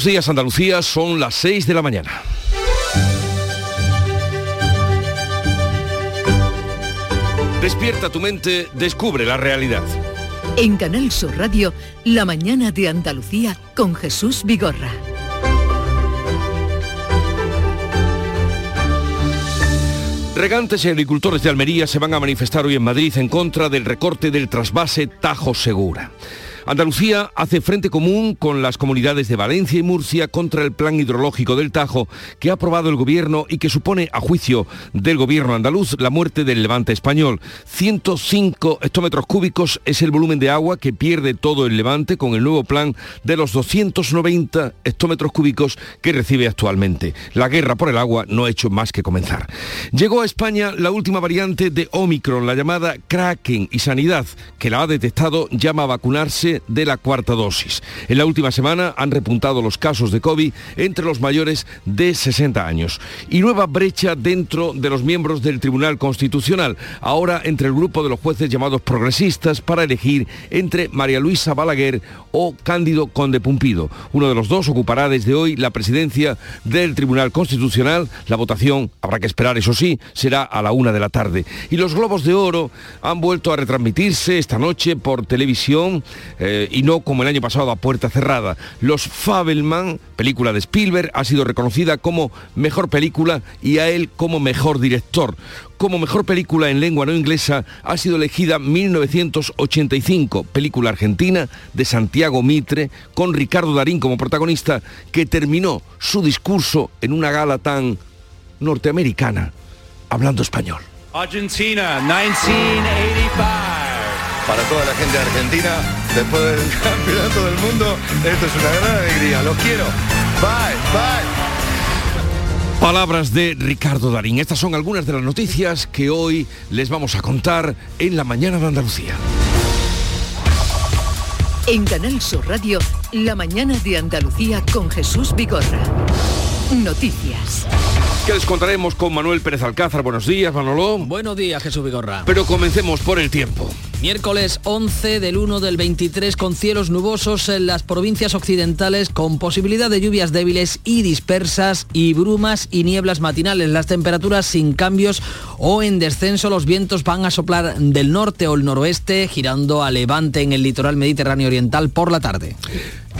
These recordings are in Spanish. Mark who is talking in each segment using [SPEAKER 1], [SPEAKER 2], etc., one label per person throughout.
[SPEAKER 1] Buenos días Andalucía, son las 6 de la mañana. Despierta tu mente, descubre la realidad.
[SPEAKER 2] En Canal Sur Radio, La mañana de Andalucía con Jesús Vigorra.
[SPEAKER 1] Regantes y agricultores de Almería se van a manifestar hoy en Madrid en contra del recorte del trasvase Tajo Segura. Andalucía hace frente común con las comunidades de Valencia y Murcia contra el plan hidrológico del Tajo que ha aprobado el gobierno y que supone, a juicio del gobierno andaluz, la muerte del levante español. 105 hectómetros cúbicos es el volumen de agua que pierde todo el levante con el nuevo plan de los 290 hectómetros cúbicos que recibe actualmente. La guerra por el agua no ha hecho más que comenzar. Llegó a España la última variante de Omicron, la llamada Kraken, y Sanidad, que la ha detectado, llama a vacunarse de la cuarta dosis. En la última semana han repuntado los casos de COVID entre los mayores de 60 años. Y nueva brecha dentro de los miembros del Tribunal Constitucional, ahora entre el grupo de los jueces llamados progresistas para elegir entre María Luisa Balaguer o Cándido Conde Pumpido. Uno de los dos ocupará desde hoy la presidencia del Tribunal Constitucional. La votación, habrá que esperar, eso sí, será a la una de la tarde. Y los Globos de Oro han vuelto a retransmitirse esta noche por televisión eh, y no como el año pasado a puerta cerrada. Los Fabelman, película de Spielberg, ha sido reconocida como mejor película y a él como mejor director. Como mejor película en lengua no inglesa ha sido elegida 1985, película argentina de Santiago Mitre, con Ricardo Darín como protagonista, que terminó su discurso en una gala tan norteamericana, hablando español.
[SPEAKER 3] Argentina, 1985
[SPEAKER 4] para toda la gente argentina, después del campeonato del mundo, esto es una gran alegría, los quiero. Bye, bye.
[SPEAKER 1] Palabras de Ricardo Darín. Estas son algunas de las noticias que hoy les vamos a contar en la mañana de Andalucía.
[SPEAKER 2] En Canal Sur Radio, la mañana de Andalucía con Jesús Vigorra. Noticias.
[SPEAKER 1] Que les contaremos con Manuel Pérez Alcázar. Buenos días, Manolo.
[SPEAKER 5] Buenos días, Jesús Vigorra.
[SPEAKER 1] Pero comencemos por el tiempo.
[SPEAKER 5] Miércoles 11 del 1 del 23 con cielos nubosos en las provincias occidentales con posibilidad de lluvias débiles y dispersas y brumas y nieblas matinales. Las temperaturas sin cambios o en descenso. Los vientos van a soplar del norte o el noroeste girando a levante en el litoral mediterráneo oriental por la tarde.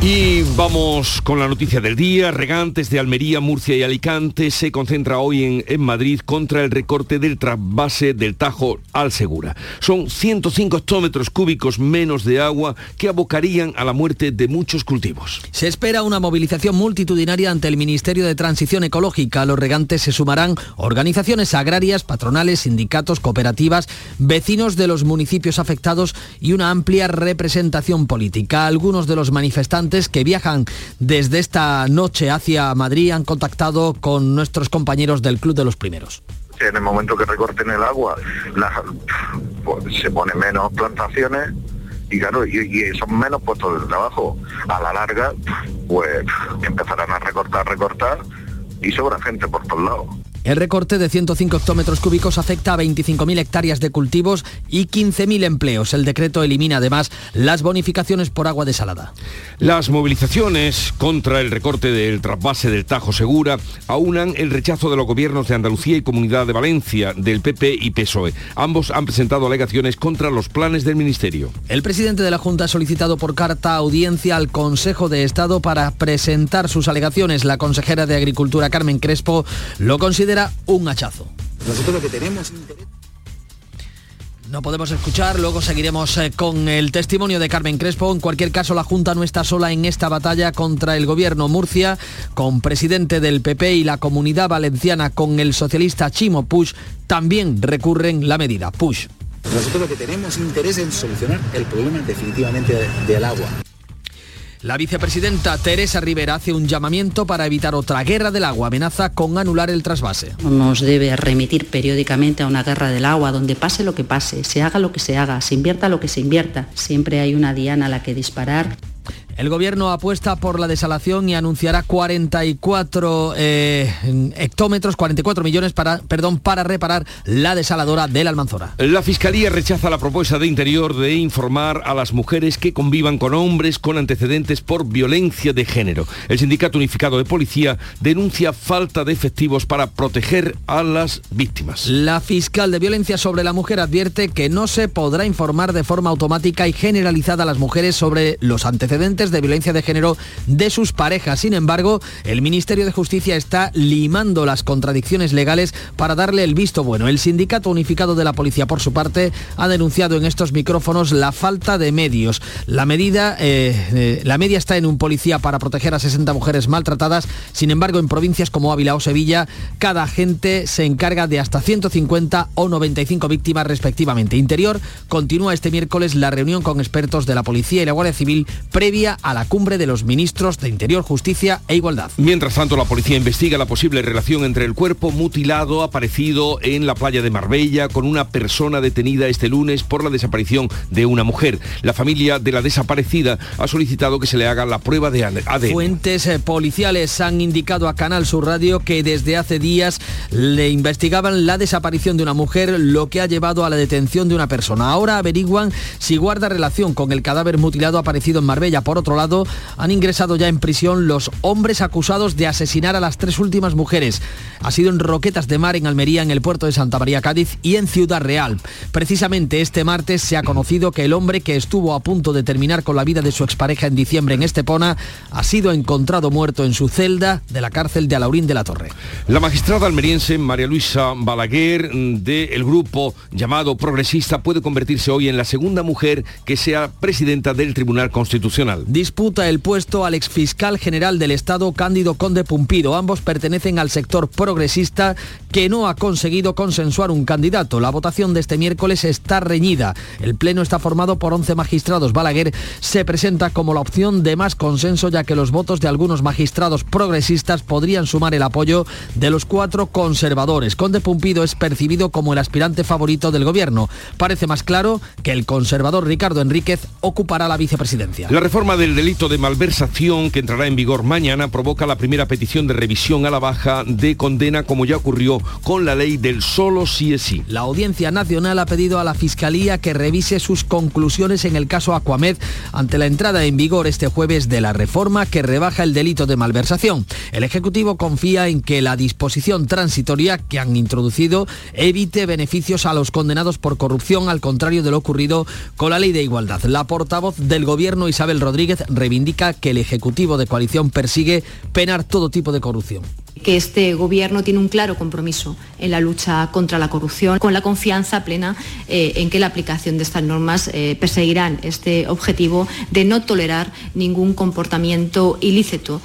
[SPEAKER 1] Y vamos con la noticia del día. Regantes de Almería, Murcia y Alicante se concentra hoy en, Madrid contra el recorte del trasvase del Tajo al Segura. Son 105 hectómetros cúbicos menos de agua que abocarían a la muerte de muchos cultivos.
[SPEAKER 5] Se espera una movilización multitudinaria ante el Ministerio de Transición Ecológica. A los regantes se sumarán organizaciones agrarias, patronales, sindicatos, cooperativas, vecinos de los municipios afectados y una amplia representación política. Algunos de los manifestantes que viajan desde esta noche hacia Madrid han contactado con nuestros compañeros del Club de los Primeros
[SPEAKER 4] en el momento que recorten el agua pues, se ponen menos plantaciones y claro, y, y, son menos puestos de trabajo. A la larga, pues empezarán a recortar, recortar y sobra gente por todos lados.
[SPEAKER 5] El recorte de 105 hectómetros cúbicos afecta a 25.000 hectáreas de cultivos y 15.000 empleos. El decreto elimina además las bonificaciones por agua desalada.
[SPEAKER 1] Las movilizaciones contra el recorte del trasvase del Tajo Segura aunan el rechazo de los gobiernos de Andalucía y Comunidad de Valencia, del PP y PSOE. Ambos han presentado alegaciones contra los planes del Ministerio.
[SPEAKER 5] El presidente de la Junta ha solicitado por carta audiencia al Consejo de Estado para presentar sus alegaciones. La consejera de Agricultura, Carmen Crespo, lo considera un hachazo.
[SPEAKER 6] Nosotros lo que tenemos.
[SPEAKER 5] No podemos escuchar, luego seguiremos eh, con el testimonio de Carmen Crespo. En cualquier caso, la Junta no está sola en esta batalla contra el gobierno Murcia, con presidente del PP y la comunidad valenciana con el socialista Chimo Puig, también recurren la medida. Puig.
[SPEAKER 6] Nosotros lo que tenemos interés en solucionar el problema definitivamente del agua.
[SPEAKER 5] La vicepresidenta Teresa Rivera hace un llamamiento para evitar otra guerra del agua. Amenaza con anular el trasvase.
[SPEAKER 7] Nos debe remitir periódicamente a una guerra del agua donde pase lo que pase, se haga lo que se haga, se invierta lo que se invierta. Siempre hay una diana a la que disparar.
[SPEAKER 5] El gobierno apuesta por la desalación y anunciará 44 eh, hectómetros, 44 millones para, perdón, para reparar la desaladora del Almanzora.
[SPEAKER 1] La Fiscalía rechaza la propuesta de Interior de informar a las mujeres que convivan con hombres con antecedentes por violencia de género. El Sindicato Unificado de Policía denuncia falta de efectivos para proteger a las víctimas.
[SPEAKER 5] La fiscal de violencia sobre la mujer advierte que no se podrá informar de forma automática y generalizada a las mujeres sobre los antecedentes de violencia de género de sus parejas. Sin embargo, el Ministerio de Justicia está limando las contradicciones legales para darle el visto bueno. El Sindicato Unificado de la Policía, por su parte, ha denunciado en estos micrófonos la falta de medios. La medida, eh, eh, la media está en un policía para proteger a 60 mujeres maltratadas. Sin embargo, en provincias como Ávila o Sevilla, cada agente se encarga de hasta 150 o 95 víctimas respectivamente. Interior continúa este miércoles la reunión con expertos de la Policía y la Guardia Civil previa a la cumbre de los ministros de Interior, Justicia e Igualdad.
[SPEAKER 1] Mientras tanto, la policía investiga la posible relación entre el cuerpo mutilado aparecido en la playa de Marbella con una persona detenida este lunes por la desaparición de una mujer. La familia de la desaparecida ha solicitado que se le haga la prueba de ADN.
[SPEAKER 5] Fuentes eh, policiales han indicado a Canal Sur Radio que desde hace días le investigaban la desaparición de una mujer, lo que ha llevado a la detención de una persona. Ahora averiguan si guarda relación con el cadáver mutilado aparecido en Marbella. Por otro lado, han ingresado ya en prisión los hombres acusados de asesinar a las tres últimas mujeres. Ha sido en Roquetas de Mar, en Almería, en el puerto de Santa María Cádiz y en Ciudad Real. Precisamente este martes se ha conocido que el hombre que estuvo a punto de terminar con la vida de su expareja en diciembre en Estepona ha sido encontrado muerto en su celda de la cárcel de Alaurín de la Torre.
[SPEAKER 1] La magistrada almeriense María Luisa Balaguer del grupo llamado Progresista puede convertirse hoy en la segunda mujer que sea presidenta del Tribunal Constitucional.
[SPEAKER 5] Disputa el puesto al exfiscal general del Estado Cándido Conde Pumpido. Ambos pertenecen al sector progresista que no ha conseguido consensuar un candidato. La votación de este miércoles está reñida. El pleno está formado por 11 magistrados. Balaguer se presenta como la opción de más consenso ya que los votos de algunos magistrados progresistas podrían sumar el apoyo de los cuatro conservadores. Conde Pumpido es percibido como el aspirante favorito del gobierno. Parece más claro que el conservador Ricardo Enríquez ocupará la vicepresidencia.
[SPEAKER 1] La reforma del delito de malversación que entrará en vigor mañana provoca la primera petición de revisión a la baja de condena como ya ocurrió con la ley del solo sí es sí.
[SPEAKER 5] La Audiencia Nacional ha pedido a la Fiscalía que revise sus conclusiones en el caso Aquamed ante la entrada en vigor este jueves de la reforma que rebaja el delito de malversación. El Ejecutivo confía en que la disposición transitoria que han introducido evite beneficios a los condenados por corrupción, al contrario de lo ocurrido con la ley de igualdad. La portavoz del Gobierno, Isabel Rodríguez, reivindica que el Ejecutivo de coalición persigue penar todo tipo de corrupción
[SPEAKER 8] que este Gobierno tiene un claro compromiso en la lucha contra la corrupción, con la confianza plena eh, en que la aplicación de estas normas eh, perseguirán este objetivo de no tolerar ningún comportamiento ilícito.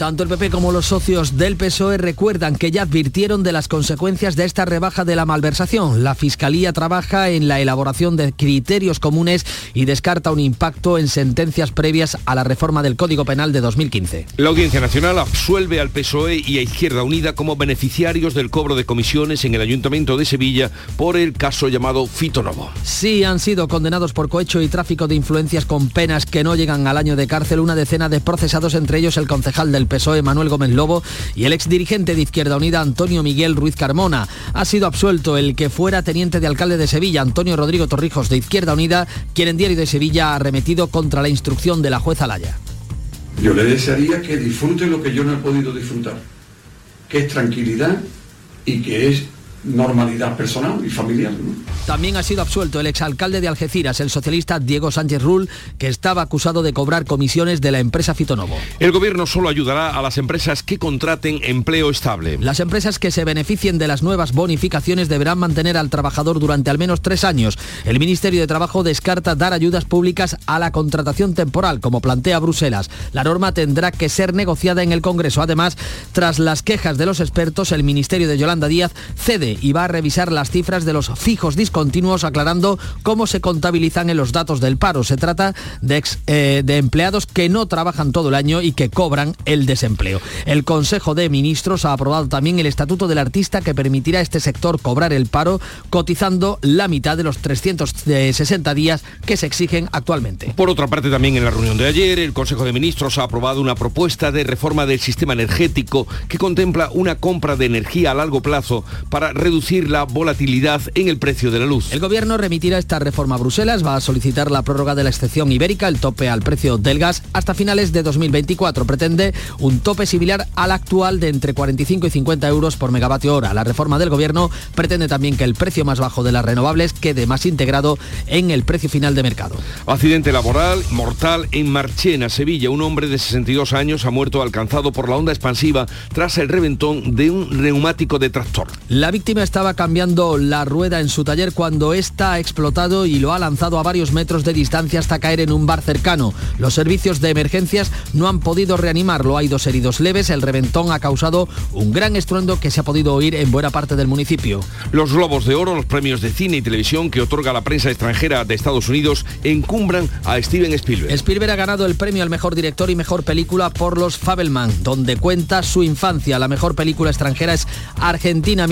[SPEAKER 5] Tanto el PP como los socios del PSOE recuerdan que ya advirtieron de las consecuencias de esta rebaja de la malversación. La Fiscalía trabaja en la elaboración de criterios comunes y descarta un impacto en sentencias previas a la reforma del Código Penal de 2015.
[SPEAKER 1] La Audiencia Nacional absuelve al PSOE y a Izquierda Unida como beneficiarios del cobro de comisiones en el Ayuntamiento de Sevilla por el caso llamado Fito Novo.
[SPEAKER 5] Sí, han sido condenados por cohecho y tráfico de influencias con penas que no llegan al año de cárcel una decena de procesados, entre ellos el concejal del PSOE Manuel Gómez Lobo y el exdirigente de Izquierda Unida Antonio Miguel Ruiz Carmona. Ha sido absuelto el que fuera teniente de alcalde de Sevilla, Antonio Rodrigo Torrijos de Izquierda Unida, quien en Diario de Sevilla ha arremetido contra la instrucción de la jueza Laya.
[SPEAKER 9] Yo le desearía que disfrute lo que yo no he podido disfrutar, que es tranquilidad y que es normalidad personal y familiar.
[SPEAKER 5] También ha sido absuelto el exalcalde de Algeciras, el socialista Diego Sánchez Rull, que estaba acusado de cobrar comisiones de la empresa Fitonovo.
[SPEAKER 1] El gobierno solo ayudará a las empresas que contraten empleo estable.
[SPEAKER 5] Las empresas que se beneficien de las nuevas bonificaciones deberán mantener al trabajador durante al menos tres años. El Ministerio de Trabajo descarta dar ayudas públicas a la contratación temporal, como plantea Bruselas. La norma tendrá que ser negociada en el Congreso. Además, tras las quejas de los expertos, el Ministerio de Yolanda Díaz cede y va a revisar las cifras de los fijos discontinuos aclarando cómo se contabilizan en los datos del paro. Se trata de, eh, de empleados que no trabajan todo el año y que cobran el desempleo. El Consejo de Ministros ha aprobado también el Estatuto del Artista que permitirá a este sector cobrar el paro cotizando la mitad de los 360 días que se exigen actualmente.
[SPEAKER 1] Por otra parte, también en la reunión de ayer, el Consejo de Ministros ha aprobado una propuesta de reforma del sistema energético que contempla una compra de energía a largo plazo para reducir la volatilidad en el precio de la luz.
[SPEAKER 5] El Gobierno remitirá esta reforma a Bruselas, va a solicitar la prórroga de la excepción ibérica, el tope al precio del gas, hasta finales de 2024. Pretende un tope similar al actual de entre 45 y 50 euros por megavatio hora. La reforma del Gobierno pretende también que el precio más bajo de las renovables quede más integrado en el precio final de mercado.
[SPEAKER 1] Accidente laboral mortal en Marchena, Sevilla. Un hombre de 62 años ha muerto alcanzado por la onda expansiva tras el reventón de un neumático de tractor.
[SPEAKER 5] La víctima estaba cambiando la rueda en su taller cuando ésta ha explotado y lo ha lanzado a varios metros de distancia hasta caer en un bar cercano. Los servicios de emergencias no han podido reanimarlo. Hay dos heridos leves. El reventón ha causado un gran estruendo que se ha podido oír en buena parte del municipio.
[SPEAKER 1] Los Globos de Oro, los premios de cine y televisión que otorga la prensa extranjera de Estados Unidos, encumbran a Steven Spielberg.
[SPEAKER 5] Spielberg ha ganado el premio al mejor director y mejor película por Los Fabelman, donde cuenta su infancia. La mejor película extranjera es Argentina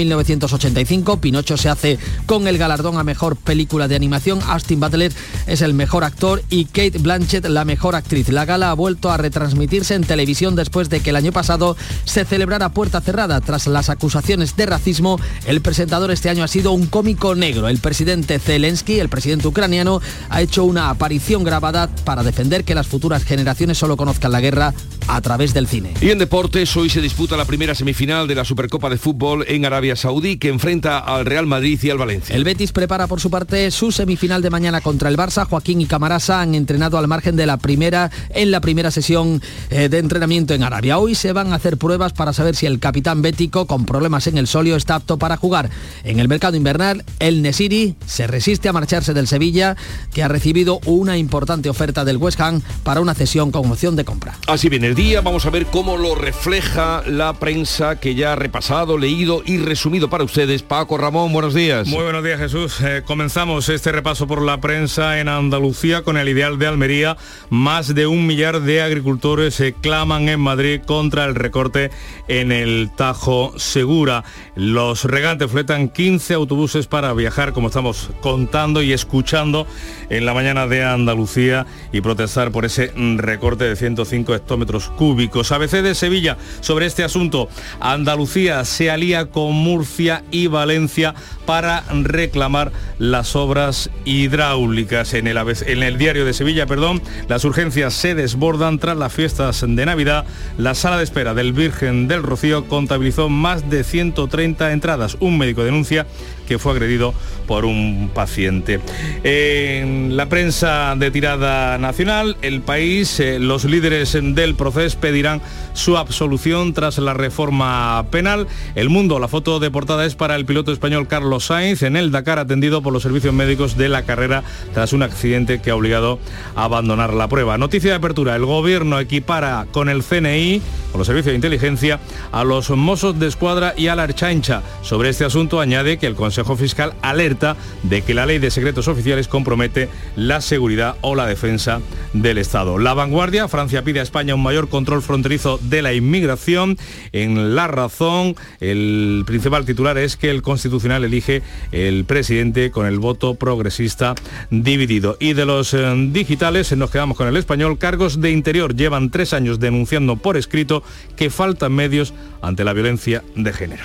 [SPEAKER 5] 1985. Pinocho se hace con el galardón a mejor película de animación. Austin Butler es el mejor actor y Kate Blanchett la mejor actriz. La gala ha vuelto a retransmitirse en televisión después de que el año pasado se celebrara puerta cerrada tras las acusaciones de racismo. El presentador este año ha sido un cómico negro. El presidente Zelensky, el presidente ucraniano, ha hecho una aparición grabada para defender que las futuras generaciones solo conozcan la guerra a través del cine.
[SPEAKER 1] Y en deportes, hoy se disputa la primera semifinal de la Supercopa de Fútbol en Arabia Saudí, que enfrenta al Real Madrid y al Valencia.
[SPEAKER 5] El Betis prepara por su parte su semifinal de mañana contra el Barça. Joaquín y Camarasa han entrenado al margen de la primera en la primera sesión eh, de entrenamiento en Arabia. Hoy se van a hacer pruebas para saber si el capitán bético con problemas en el solio está apto para jugar. En el mercado invernal, el Nesiri se resiste a marcharse del Sevilla, que ha recibido una importante oferta del West Ham para una cesión con opción de compra.
[SPEAKER 1] Así viene el día, vamos a ver cómo lo refleja la prensa que ya ha repasado, leído y resumido para ustedes. Paco Ramón, buenos días.
[SPEAKER 10] Muy buenos días Jesús. Eh, comenzamos este repaso por la prensa en Andalucía con el ideal de Almería. Más de un millar de agricultores se claman en Madrid contra el recorte en el Tajo Segura. Los regantes fletan 15 autobuses para viajar, como estamos contando y escuchando en la mañana de Andalucía y protestar por ese recorte de 105 hectómetros cúbicos. ABC de Sevilla sobre este asunto. Andalucía se alía con Murcia y Valencia para reclamar las obras hidráulicas. En el, en el diario de Sevilla, perdón, las urgencias se desbordan tras las fiestas de Navidad. La sala de espera del Virgen del Rocío contabilizó más de 130 entradas. Un médico denuncia que fue agredido por un paciente. En la prensa de tirada nacional, el país, eh, los líderes del proceso pedirán su absolución tras la reforma penal. El mundo, la foto de portada es para el piloto español Carlos Sainz en el Dakar atendido por los servicios médicos de la carrera tras un accidente que ha obligado a abandonar la prueba. Noticia de apertura, el gobierno equipara con el CNI, con los servicios de inteligencia, a los mozos de escuadra y a la Archancha. Sobre este asunto añade que el Consejo Fiscal alerta de que la ley de secretos oficiales compromete la seguridad o la defensa del Estado. La vanguardia, Francia pide a España un mayor control fronterizo de la inmigración. En La Razón, el principal titular es que el Constitucional elige el presidente con el voto progresista dividido. Y de los eh, digitales nos quedamos con el español. Cargos de Interior llevan tres años denunciando por escrito que faltan medios ante la violencia de género.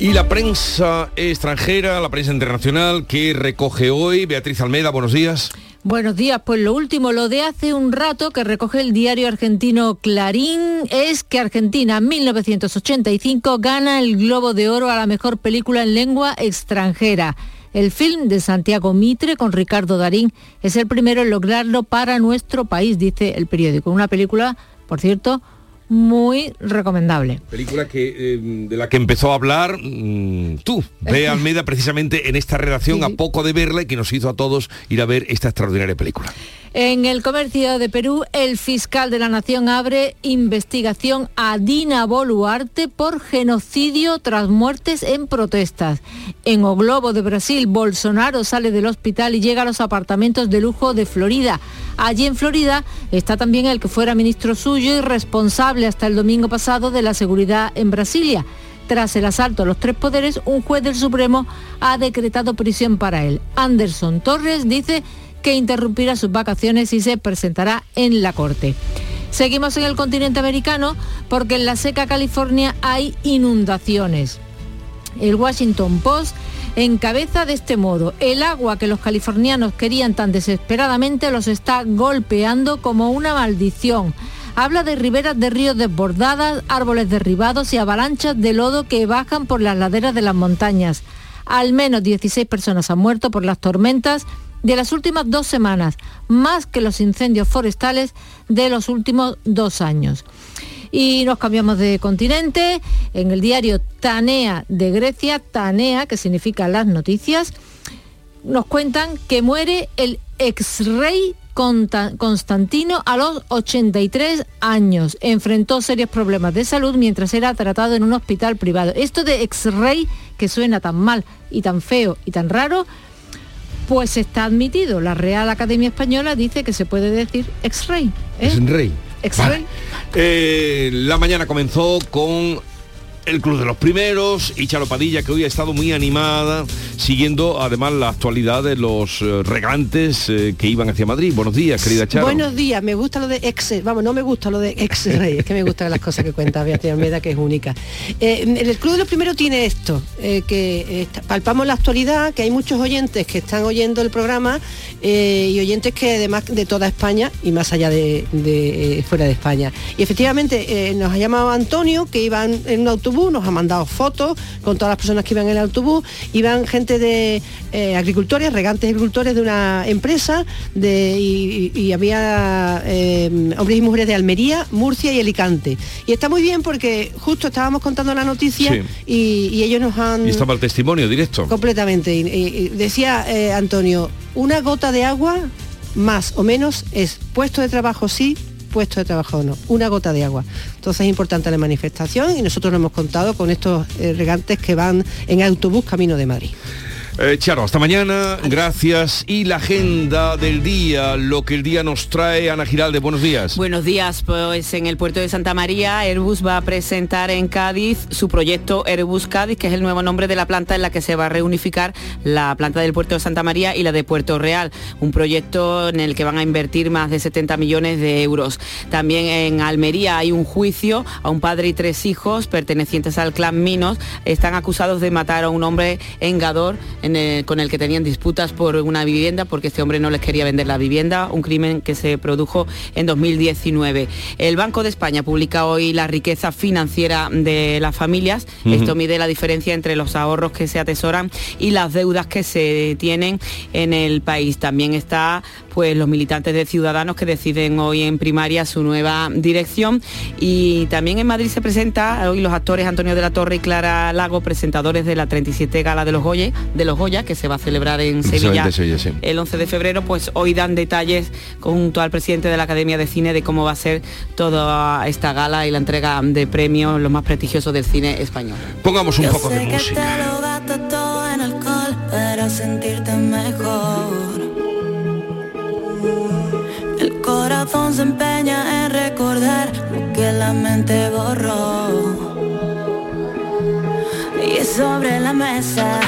[SPEAKER 1] Y la prensa extranjera, la prensa internacional que recoge hoy, Beatriz Almeida, buenos días.
[SPEAKER 11] Buenos días, pues lo último, lo de hace un rato que recoge el diario argentino Clarín es que Argentina 1985 gana el Globo de Oro a la mejor película en lengua extranjera. El film de Santiago Mitre con Ricardo Darín es el primero en lograrlo para nuestro país, dice el periódico. Una película, por cierto, muy recomendable.
[SPEAKER 1] Película que, eh, de la que empezó a hablar mm, tú, Bea Almeida, precisamente en esta redacción, a poco de verla y que nos hizo a todos ir a ver esta extraordinaria película.
[SPEAKER 11] En el comercio de Perú, el fiscal de la Nación abre investigación a Dina Boluarte por genocidio tras muertes en protestas. En O Globo de Brasil, Bolsonaro sale del hospital y llega a los apartamentos de lujo de Florida. Allí en Florida está también el que fuera ministro suyo y responsable hasta el domingo pasado de la seguridad en Brasilia. Tras el asalto a los tres poderes, un juez del Supremo ha decretado prisión para él. Anderson Torres dice que interrumpirá sus vacaciones y se presentará en la Corte. Seguimos en el continente americano porque en la seca California hay inundaciones. El Washington Post encabeza de este modo, el agua que los californianos querían tan desesperadamente los está golpeando como una maldición. Habla de riberas de ríos desbordadas, árboles derribados y avalanchas de lodo que bajan por las laderas de las montañas. Al menos 16 personas han muerto por las tormentas de las últimas dos semanas, más que los incendios forestales de los últimos dos años. Y nos cambiamos de continente. En el diario Tanea de Grecia, Tanea, que significa las noticias, nos cuentan que muere el ex-rey Constantino a los 83 años. Enfrentó serios problemas de salud mientras era tratado en un hospital privado. Esto de ex-rey, que suena tan mal y tan feo y tan raro, pues está admitido. La Real Academia Española dice que se puede decir ex-rey. ¿eh?
[SPEAKER 1] Ex-rey.
[SPEAKER 11] Ex-rey.
[SPEAKER 1] Eh, la mañana comenzó con el Club de los Primeros y Charo Padilla, que hoy ha estado muy animada, siguiendo además la actualidad de los eh, regantes eh, que iban hacia Madrid. Buenos días, querida Charo.
[SPEAKER 12] Buenos días, me gusta lo de ex, vamos, no me gusta lo de ex rey, es que me gustan las cosas que cuenta Beatriz Almeida, que es única. Eh, el Club de los Primeros tiene esto, que palpamos la actualidad, que hay muchos oyentes que están oyendo el programa y oyentes que además de toda España y más allá de, fuera de España. Y efectivamente nos ha llamado Antonio, que iban en un autobús nos ha mandado fotos con todas las personas que iban en el autobús, iban gente de eh, agricultores, regantes agricultores de una empresa de, y, había eh, hombres y mujeres de Almería, Murcia y Alicante. Y está muy bien porque justo estábamos contando la noticia y, ellos nos han...
[SPEAKER 1] Y estaba el testimonio directo.
[SPEAKER 12] Completamente. Y, decía eh, Antonio, una gota de agua más o menos es puesto de trabajo sí, puesto de trabajo no, una gota de agua. Entonces es importante la manifestación y nosotros lo hemos contado con estos eh, regantes que van en autobús camino de Madrid.
[SPEAKER 1] Eh, Charo, hasta mañana, gracias. Y la agenda del día, lo que el día nos trae, Ana Giralde, buenos días.
[SPEAKER 13] Buenos días, pues en el puerto de Santa María, Airbus va a presentar en Cádiz su proyecto Airbus Cádiz, que es el nuevo nombre de la planta en la que se va a reunificar la planta del puerto de Santa María y la de Puerto Real, un proyecto en el que van a invertir más de 70 millones de euros. También en Almería hay un juicio a un padre y tres hijos pertenecientes al clan Minos, están acusados de matar a un hombre con el que tenían disputas por una vivienda porque este hombre no les quería vender la vivienda, un crimen que se produjo en 2019. El Banco de España publica hoy la riqueza financiera de las familias. Esto mide la diferencia entre los ahorros que se atesoran y las deudas que se tienen en el país. También está pues los militantes de Ciudadanos que deciden hoy en primaria su nueva dirección y también en Madrid se presenta hoy los actores Antonio de la Torre y Clara Lago, presentadores de la 37 Gala de los Goya, de los Goya que se va a celebrar en Sevilla, el 11 de febrero, pues hoy dan detalles junto al presidente de la Academia de Cine de cómo va a ser toda esta gala y la entrega de premios los más prestigiosos del cine español.
[SPEAKER 1] Pongamos un poco de música.
[SPEAKER 14] sentirte mejor corazón se empeña en recordar lo que la mente borró. Y sobre la mesa,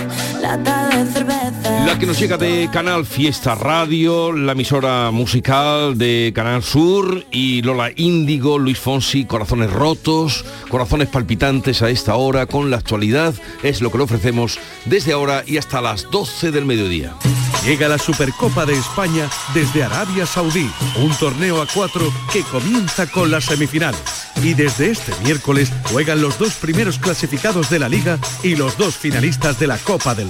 [SPEAKER 14] lata de cerveza.
[SPEAKER 1] La que nos llega de Canal Fiesta Radio, la emisora musical de Canal Sur y Lola Índigo, Luis Fonsi, Corazones Rotos, Corazones Palpitantes a esta hora con la actualidad. Es lo que le ofrecemos desde ahora y hasta las 12 del mediodía.
[SPEAKER 15] Llega la Supercopa de España desde Arabia Saudí, un torneo a cuatro que comienza con las semifinales. Y desde este miércoles juegan los dos primeros clasificados de la liga y los dos finalistas de la Copa del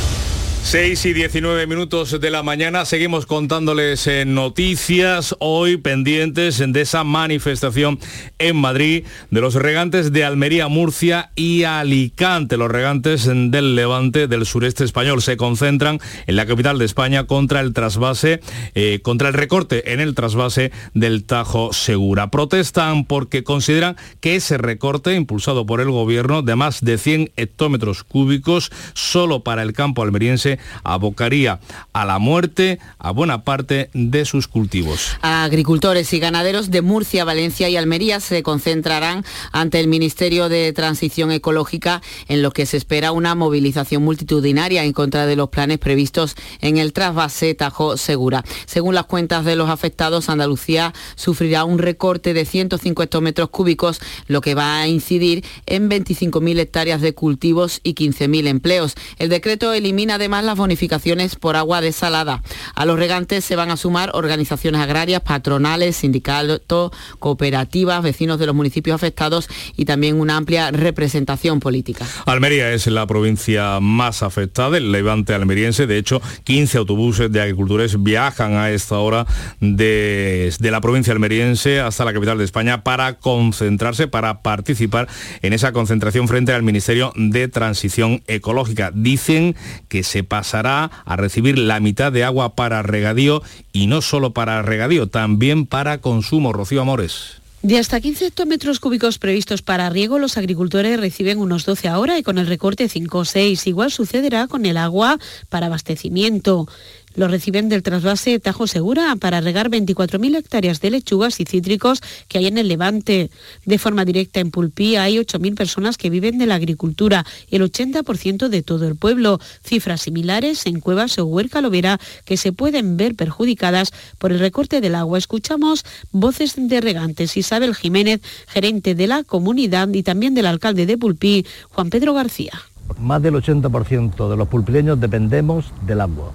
[SPEAKER 10] 6 y 19 minutos de la mañana, seguimos contándoles eh, noticias hoy pendientes de esa manifestación en Madrid de los regantes de Almería, Murcia y Alicante. Los regantes del levante del sureste español se concentran en la capital de España contra el trasvase, eh, contra el recorte en el trasvase del Tajo Segura. Protestan porque consideran que ese recorte impulsado por el gobierno de más de 100 hectómetros cúbicos solo para el campo almeriense abocaría a la muerte a buena parte de sus cultivos.
[SPEAKER 13] Agricultores y ganaderos de Murcia, Valencia y Almería se concentrarán ante el Ministerio de Transición Ecológica en lo que se espera una movilización multitudinaria en contra de los planes previstos en el trasvase Tajo Segura. Según las cuentas de los afectados, Andalucía sufrirá un recorte de 150 metros cúbicos, lo que va a incidir en 25.000 hectáreas de cultivos y 15.000 empleos. El decreto elimina además las bonificaciones por agua desalada. A los regantes se van a sumar organizaciones agrarias, patronales, sindicatos, cooperativas, vecinos de los municipios afectados y también una amplia representación política.
[SPEAKER 10] Almería es la provincia más afectada, el levante almeriense. De hecho, 15 autobuses de agricultores viajan a esta hora de, de la provincia almeriense hasta la capital de España para concentrarse, para participar en esa concentración frente al Ministerio de Transición Ecológica. Dicen que se pasará a recibir la mitad de agua para regadío y no solo para regadío, también para consumo. Rocío Amores.
[SPEAKER 16] De hasta 15 hectómetros cúbicos previstos para riego, los agricultores reciben unos 12 ahora y con el recorte 5 o 6. Igual sucederá con el agua para abastecimiento. Lo reciben del trasvase Tajo Segura para regar 24.000 hectáreas de lechugas y cítricos que hay en el Levante. De forma directa en Pulpí hay 8.000 personas que viven de la agricultura, el 80% de todo el pueblo. Cifras similares en Cuevas o Huerca Lovera que se pueden ver perjudicadas por el recorte del agua. Escuchamos voces de regantes. Isabel Jiménez, gerente de la comunidad y también del alcalde de Pulpí, Juan Pedro García.
[SPEAKER 17] Más del 80% de los pulpileños dependemos del agua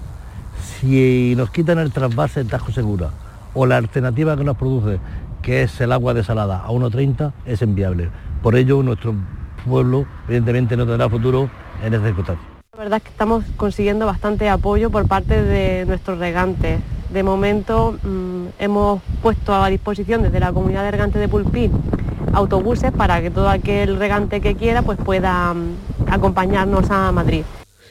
[SPEAKER 17] si nos quitan el trasvase Tajo Segura o la alternativa que nos produce, que es el agua desalada a 1,30, es inviable. Por ello, nuestro pueblo, evidentemente, no tendrá futuro en esta circunstancia.
[SPEAKER 18] La verdad es que estamos consiguiendo bastante apoyo por parte de nuestros regantes. De momento mmm, hemos puesto a disposición desde la comunidad de regantes de Pulpí autobuses para que todo aquel regante que quiera pues pueda mmm, acompañarnos a Madrid.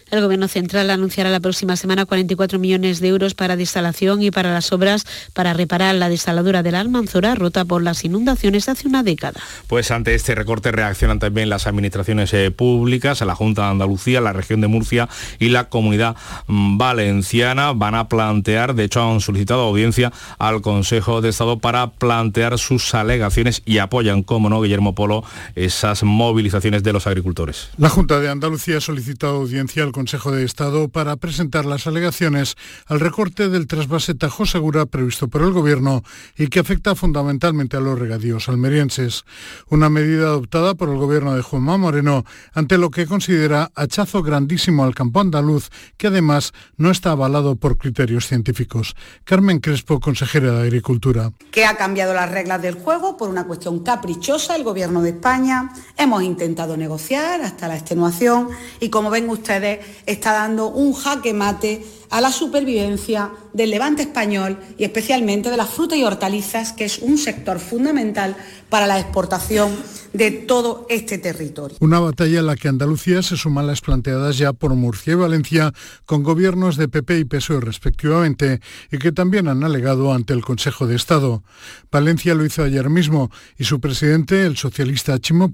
[SPEAKER 16] El Gobierno Central anunciará la próxima semana 44 millones de euros para desalación y para las obras para reparar la desaladura de la Almanzora rota por las inundaciones hace una década.
[SPEAKER 10] Pues ante este recorte reaccionan también las administraciones eh, públicas, la Junta de Andalucía, la región de Murcia y la Comunidad mm, Valenciana. Van a plantear, de hecho han solicitado audiencia al Consejo de Estado para plantear sus alegaciones y apoyan, como no, Guillermo Polo, esas movilizaciones de los agricultores.
[SPEAKER 19] La Junta de Andalucía ha solicitado audiencia al Consejo de Estado para presentar las alegaciones al recorte del trasvase Tajo Segura previsto por el Gobierno y que afecta fundamentalmente a los regadíos almerienses. Una medida adoptada por el Gobierno de Juanma Moreno ante lo que considera hachazo grandísimo al campo andaluz, que además no está avalado por criterios científicos. Carmen Crespo, consejera de Agricultura.
[SPEAKER 20] Que ha cambiado las reglas del juego por una cuestión caprichosa el Gobierno de España. Hemos intentado negociar hasta la extenuación y como ven ustedes está dando un jaque mate a la supervivencia del levante español y especialmente de las frutas y hortalizas, que es un sector fundamental para la exportación de todo este territorio.
[SPEAKER 19] Una batalla en la que Andalucía se suma a las planteadas ya por Murcia y Valencia con gobiernos de PP y PSOE respectivamente y que también han alegado ante el Consejo de Estado. Valencia lo hizo ayer mismo y su presidente, el socialista Chimo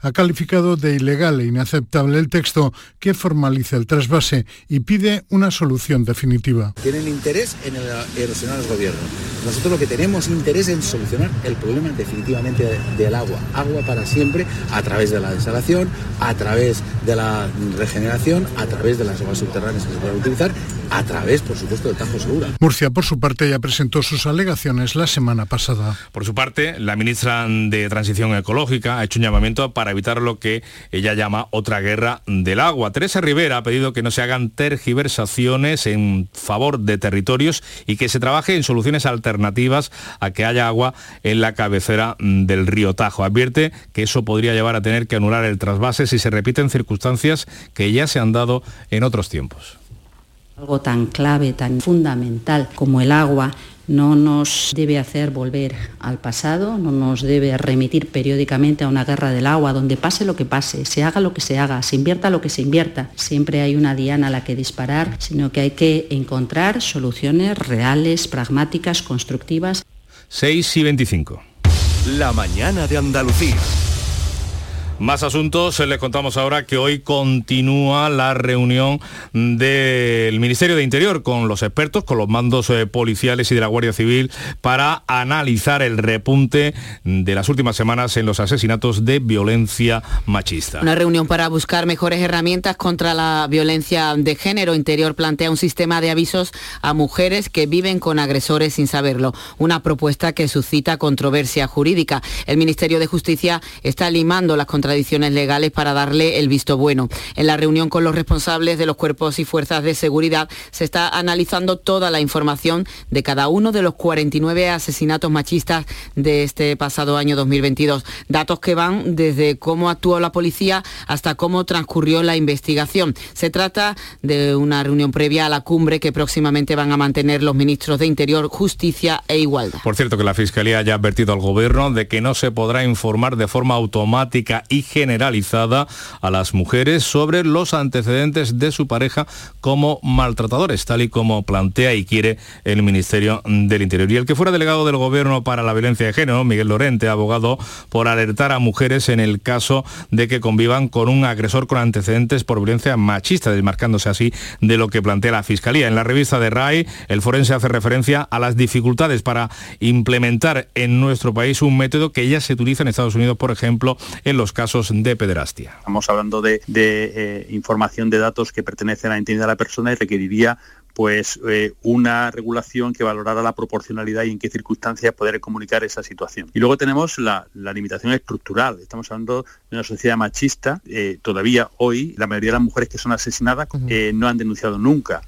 [SPEAKER 19] ha calificado de ilegal e inaceptable el texto que formaliza el trasvase y pide una solución definitiva.
[SPEAKER 6] Tienen interés en erosionar el gobierno Nosotros lo que tenemos interés en solucionar el problema definitivamente del agua. Agua para siempre a través de la desalación, a través de la regeneración, a través de las aguas subterráneas que se pueden utilizar, a través, por supuesto, del Tajo Segura.
[SPEAKER 19] Murcia, por su parte, ya presentó sus alegaciones la semana pasada.
[SPEAKER 10] Por su parte, la ministra de Transición Ecológica ha hecho un llamamiento para evitar lo que ella llama otra guerra del agua. Teresa Rivera ha pedido que no se hagan tergiversaciones en favor de territorios y que se trabaje en soluciones alternativas a que haya agua en la cabecera del río Tajo. Advierte que eso podría llevar a tener que anular el trasvase si se repiten circunstancias que ya se han dado en otros tiempos.
[SPEAKER 7] Algo tan clave, tan fundamental como el agua no nos debe hacer volver al pasado, no nos debe remitir periódicamente a una guerra del agua donde pase lo que pase, se haga lo que se haga, se invierta lo que se invierta. Siempre hay una diana a la que disparar, sino que hay que encontrar soluciones reales, pragmáticas, constructivas.
[SPEAKER 10] 6 y 25.
[SPEAKER 15] La mañana de Andalucía.
[SPEAKER 10] Más asuntos, les contamos ahora que hoy continúa la reunión del Ministerio de Interior con los expertos, con los mandos eh, policiales y de la Guardia Civil para analizar el repunte de las últimas semanas en los asesinatos de violencia machista.
[SPEAKER 13] Una reunión para buscar mejores herramientas contra la violencia de género. Interior plantea un sistema de avisos a mujeres que viven con agresores sin saberlo. Una propuesta que suscita controversia jurídica. El Ministerio de Justicia está limando las legales para darle el visto bueno. En la reunión con los responsables de los cuerpos y fuerzas de seguridad se está analizando toda la información de cada uno de los 49 asesinatos machistas de este pasado año 2022. Datos que van desde cómo actuó la policía hasta cómo transcurrió la investigación. Se trata de una reunión previa a la cumbre que próximamente van a mantener los ministros de Interior, Justicia e Igualdad.
[SPEAKER 10] Por cierto que la Fiscalía ya ha advertido al Gobierno de que no se podrá informar de forma automática y generalizada a las mujeres sobre los antecedentes de su pareja como maltratadores, tal y como plantea y quiere el Ministerio del Interior. Y el que fuera delegado del Gobierno para la violencia de género, Miguel Lorente, abogado por alertar a mujeres en el caso de que convivan con un agresor con antecedentes por violencia machista, desmarcándose así de lo que plantea la Fiscalía. En la revista de RAI, el forense hace referencia a las dificultades para implementar en nuestro país un método que ya se utiliza en Estados Unidos, por ejemplo, en los casos de pederastia.
[SPEAKER 21] Estamos hablando de, eh, información de datos que pertenecen a la intimidad de la persona y requeriría pues eh, una regulación que valorara la proporcionalidad y en qué circunstancias poder comunicar esa situación. Y luego tenemos la, limitación estructural. Estamos hablando de una sociedad machista. Eh, todavía hoy la mayoría de las mujeres que son asesinadas no han denunciado nunca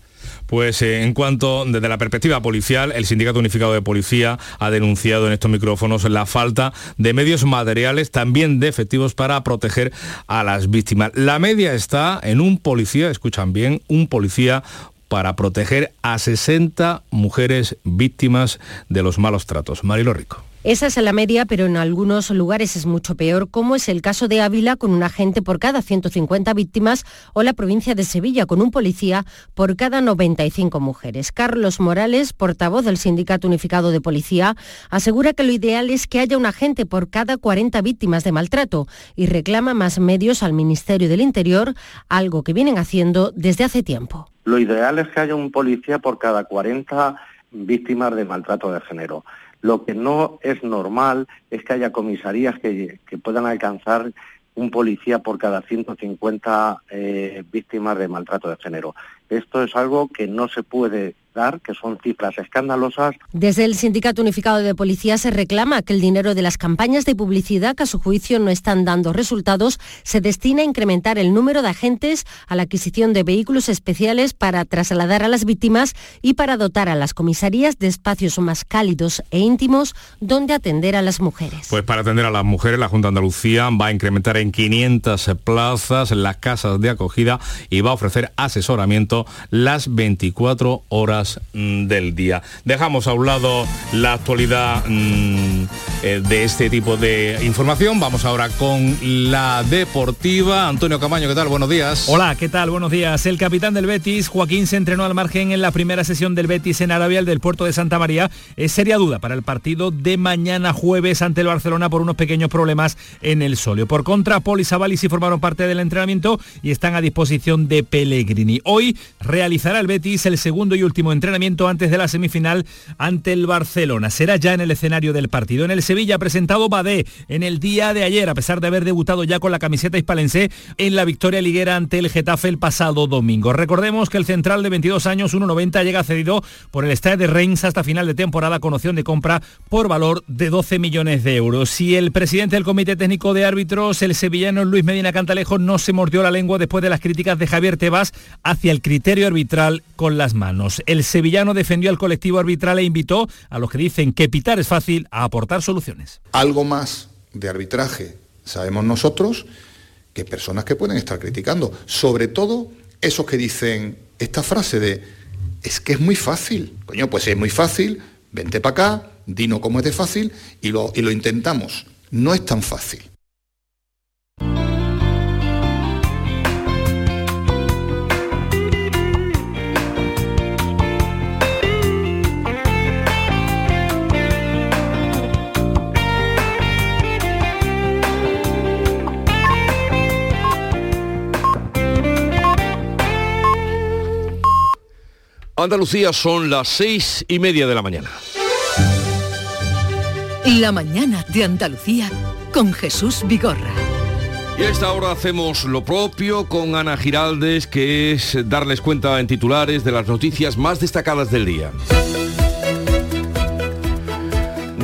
[SPEAKER 10] pues eh, en cuanto desde la perspectiva policial, el Sindicato Unificado de Policía ha denunciado en estos micrófonos la falta de medios materiales, también de efectivos para proteger a las víctimas. La media está en un policía, escuchan bien, un policía para proteger a 60 mujeres víctimas de los malos tratos. Marilo Rico.
[SPEAKER 22] Esa es la media, pero en algunos lugares es mucho peor, como es el caso de Ávila, con un agente por cada 150 víctimas, o la provincia de Sevilla, con un policía por cada 95 mujeres. Carlos Morales, portavoz del Sindicato Unificado de Policía, asegura que lo ideal es que haya un agente por cada 40 víctimas de maltrato y reclama más medios al Ministerio del Interior, algo que vienen haciendo desde hace tiempo.
[SPEAKER 23] Lo ideal es que haya un policía por cada 40 víctimas de maltrato de género. Lo que no es normal es que haya comisarías que, puedan alcanzar un policía por cada 150 eh, víctimas de maltrato de género. Esto es algo que no se puede que son cifras escandalosas.
[SPEAKER 22] Desde el Sindicato Unificado de Policía se reclama que el dinero de las campañas de publicidad que a su juicio no están dando resultados se destina a incrementar el número de agentes, a la adquisición de vehículos especiales para trasladar a las víctimas y para dotar a las comisarías de espacios más cálidos e íntimos donde atender a las mujeres.
[SPEAKER 10] Pues para atender a las mujeres, la Junta de Andalucía va a incrementar en 500 plazas las casas de acogida y va a ofrecer asesoramiento las 24 horas Mm, del día. Dejamos a un lado la actualidad mm, eh, de este tipo de información. Vamos ahora con la deportiva. Antonio Camaño, ¿qué tal? Buenos días.
[SPEAKER 24] Hola, ¿qué tal? Buenos días. El capitán del Betis, Joaquín, se entrenó al margen en la primera sesión del Betis en Arabia, el del puerto de Santa María. Es seria duda para el partido de mañana jueves ante el Barcelona por unos pequeños problemas en el solio. Por contra, Paul y formaron parte del entrenamiento y están a disposición de Pellegrini. Hoy realizará el Betis el segundo y último entrenamiento antes de la semifinal ante el Barcelona. Será ya en el escenario del partido. En el Sevilla presentado Badé en el día de ayer, a pesar de haber debutado ya con la camiseta hispalense en la victoria liguera ante el Getafe el pasado domingo. Recordemos que el central de 22 años, 1,90, llega cedido por el Stade de Reims hasta final de temporada con opción de compra por valor de 12 millones de euros. Si el presidente del Comité Técnico de Árbitros, el sevillano Luis Medina Cantalejo, no se mordió la lengua después de las críticas de Javier Tebas hacia el criterio arbitral con las manos. El sevillano defendió al colectivo arbitral e invitó a los que dicen que pitar es fácil a aportar soluciones.
[SPEAKER 25] Algo más de arbitraje sabemos nosotros que personas que pueden estar criticando, sobre todo esos que dicen esta frase de es que es muy fácil. Coño, pues es muy fácil, vente para acá, dino cómo es de fácil y lo, y lo intentamos. No es tan fácil.
[SPEAKER 1] Andalucía son las seis y media de la mañana.
[SPEAKER 2] La mañana de Andalucía con Jesús Vigorra.
[SPEAKER 1] Y a esta hora hacemos lo propio con Ana Giraldes, que es darles cuenta en titulares de las noticias más destacadas del día.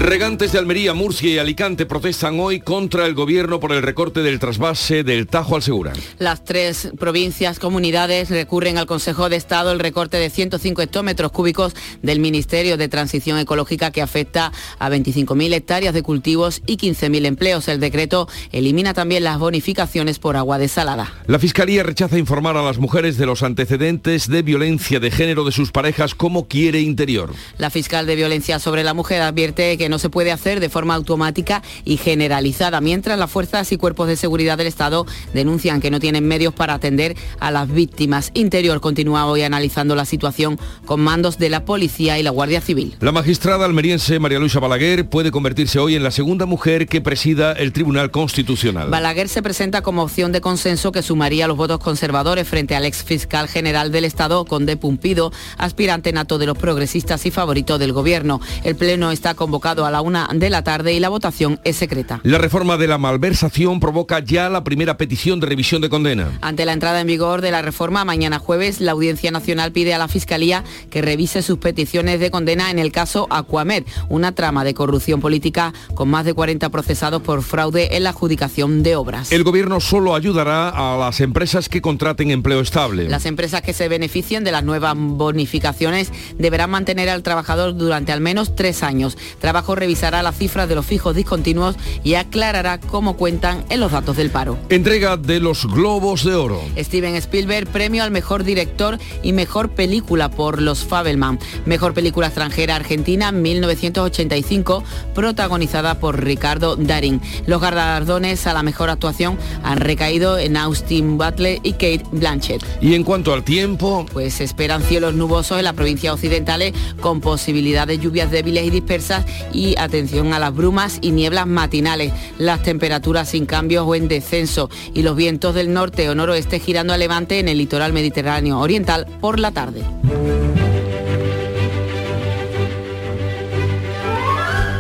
[SPEAKER 1] Regantes de Almería, Murcia y Alicante protestan hoy contra el gobierno por el recorte del trasvase del Tajo al Segura.
[SPEAKER 13] Las tres provincias, comunidades recurren al Consejo de Estado el recorte de 105 hectómetros cúbicos del Ministerio de Transición Ecológica que afecta a 25.000 hectáreas de cultivos y 15.000 empleos. El decreto elimina también las bonificaciones por agua desalada.
[SPEAKER 1] La Fiscalía rechaza informar a las mujeres de los antecedentes de violencia de género de sus parejas como quiere Interior.
[SPEAKER 13] La fiscal de violencia sobre la mujer advierte que no se puede hacer de forma automática y generalizada, mientras las fuerzas y cuerpos de seguridad del Estado denuncian que no tienen medios para atender a las víctimas. Interior continúa hoy analizando la situación con mandos de la policía y la Guardia Civil.
[SPEAKER 1] La magistrada almeriense María Luisa Balaguer puede convertirse hoy en la segunda mujer que presida el Tribunal Constitucional.
[SPEAKER 13] Balaguer se presenta como opción de consenso que sumaría los votos conservadores frente al ex fiscal general del Estado, Conde Pumpido, aspirante nato de los progresistas y favorito del gobierno. El pleno está convocado a la una de la tarde y la votación es secreta.
[SPEAKER 1] La reforma de la malversación provoca ya la primera petición de revisión de condena.
[SPEAKER 13] Ante la entrada en vigor de la reforma, mañana jueves, la Audiencia Nacional pide a la Fiscalía que revise sus peticiones de condena en el caso Aquamed, una trama de corrupción política con más de 40 procesados por fraude en la adjudicación de obras.
[SPEAKER 1] El gobierno solo ayudará a las empresas que contraten empleo estable.
[SPEAKER 13] Las empresas que se beneficien de las nuevas bonificaciones deberán mantener al trabajador durante al menos tres años. Trabajo revisará las cifras de los fijos discontinuos y aclarará cómo cuentan en los datos del paro.
[SPEAKER 1] Entrega de los Globos de Oro.
[SPEAKER 13] Steven Spielberg, premio al mejor director y mejor película por Los Fabelman. Mejor película extranjera argentina 1985, protagonizada por Ricardo Darín. Los galardones a la mejor actuación han recaído en Austin Butler y Kate Blanchett.
[SPEAKER 1] Y en cuanto al tiempo,
[SPEAKER 13] pues esperan cielos nubosos en la provincia occidentales con posibilidad de lluvias débiles y dispersas y atención a las brumas y nieblas matinales, las temperaturas sin cambios o en descenso y los vientos del norte o noroeste girando a levante en el litoral mediterráneo oriental por la tarde.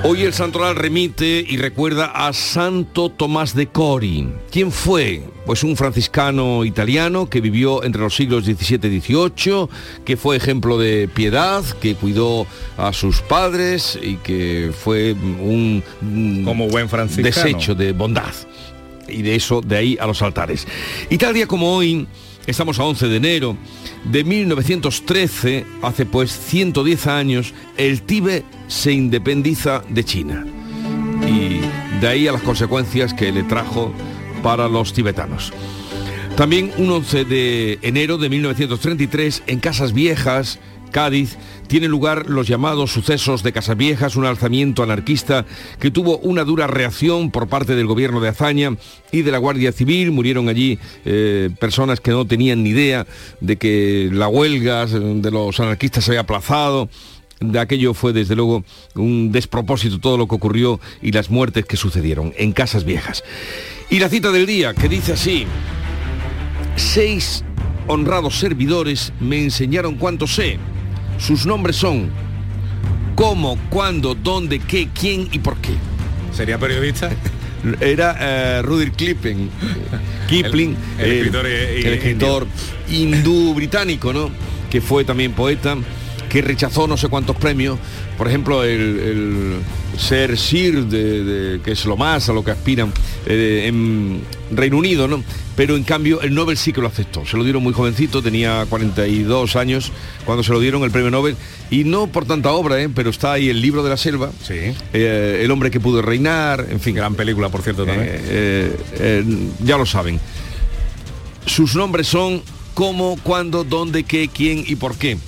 [SPEAKER 1] Hoy el santoral remite y recuerda a Santo Tomás de Cori. ¿Quién fue? Pues un franciscano italiano que vivió entre los siglos XVII y XVIII, que fue ejemplo de piedad, que cuidó a sus padres y que fue un
[SPEAKER 10] como buen franciscano
[SPEAKER 1] desecho de bondad. Y de eso, de ahí a los altares. Y tal día como hoy, estamos a 11 de enero de 1913, hace pues 110 años, el Tíbet se independiza de China. Y de ahí a las consecuencias que le trajo para los tibetanos. También un 11 de enero de 1933, en Casas Viejas, Cádiz, tienen lugar los llamados sucesos de Casas Viejas, un alzamiento anarquista que tuvo una dura reacción por parte del gobierno de Azaña y de la Guardia Civil. Murieron allí eh, personas que no tenían ni idea de que la huelga de los anarquistas se había aplazado de aquello fue desde luego un despropósito todo lo que ocurrió y las muertes que sucedieron en casas viejas. Y la cita del día que dice así, seis honrados servidores me enseñaron cuánto sé. Sus nombres son cómo, cuándo, dónde, qué, quién y por qué.
[SPEAKER 10] ¿Sería periodista?
[SPEAKER 1] Era eh, Rudyard Kipling, Kipling,
[SPEAKER 10] El- el escritor,
[SPEAKER 1] el
[SPEAKER 10] eh,
[SPEAKER 1] escritor hindú británico, ¿no? Que fue también poeta, que rechazó no sé cuántos premios. Por ejemplo, el, el ser Sir, de, de- que es lo más a lo que aspiran eh, en Reino Unido, ¿no? Pero en cambio el Nobel sí que lo aceptó. Se lo dieron muy jovencito, tenía 42 años cuando se lo dieron el premio Nobel. Y no por tanta obra, ¿eh? pero está ahí el libro de la selva, eh, el hombre que pudo reinar, en fin.
[SPEAKER 10] Gran película, por cierto, también.
[SPEAKER 1] Eh, ya lo saben. Sus nombres son cómo, cuándo, dónde, qué, quién y por qué.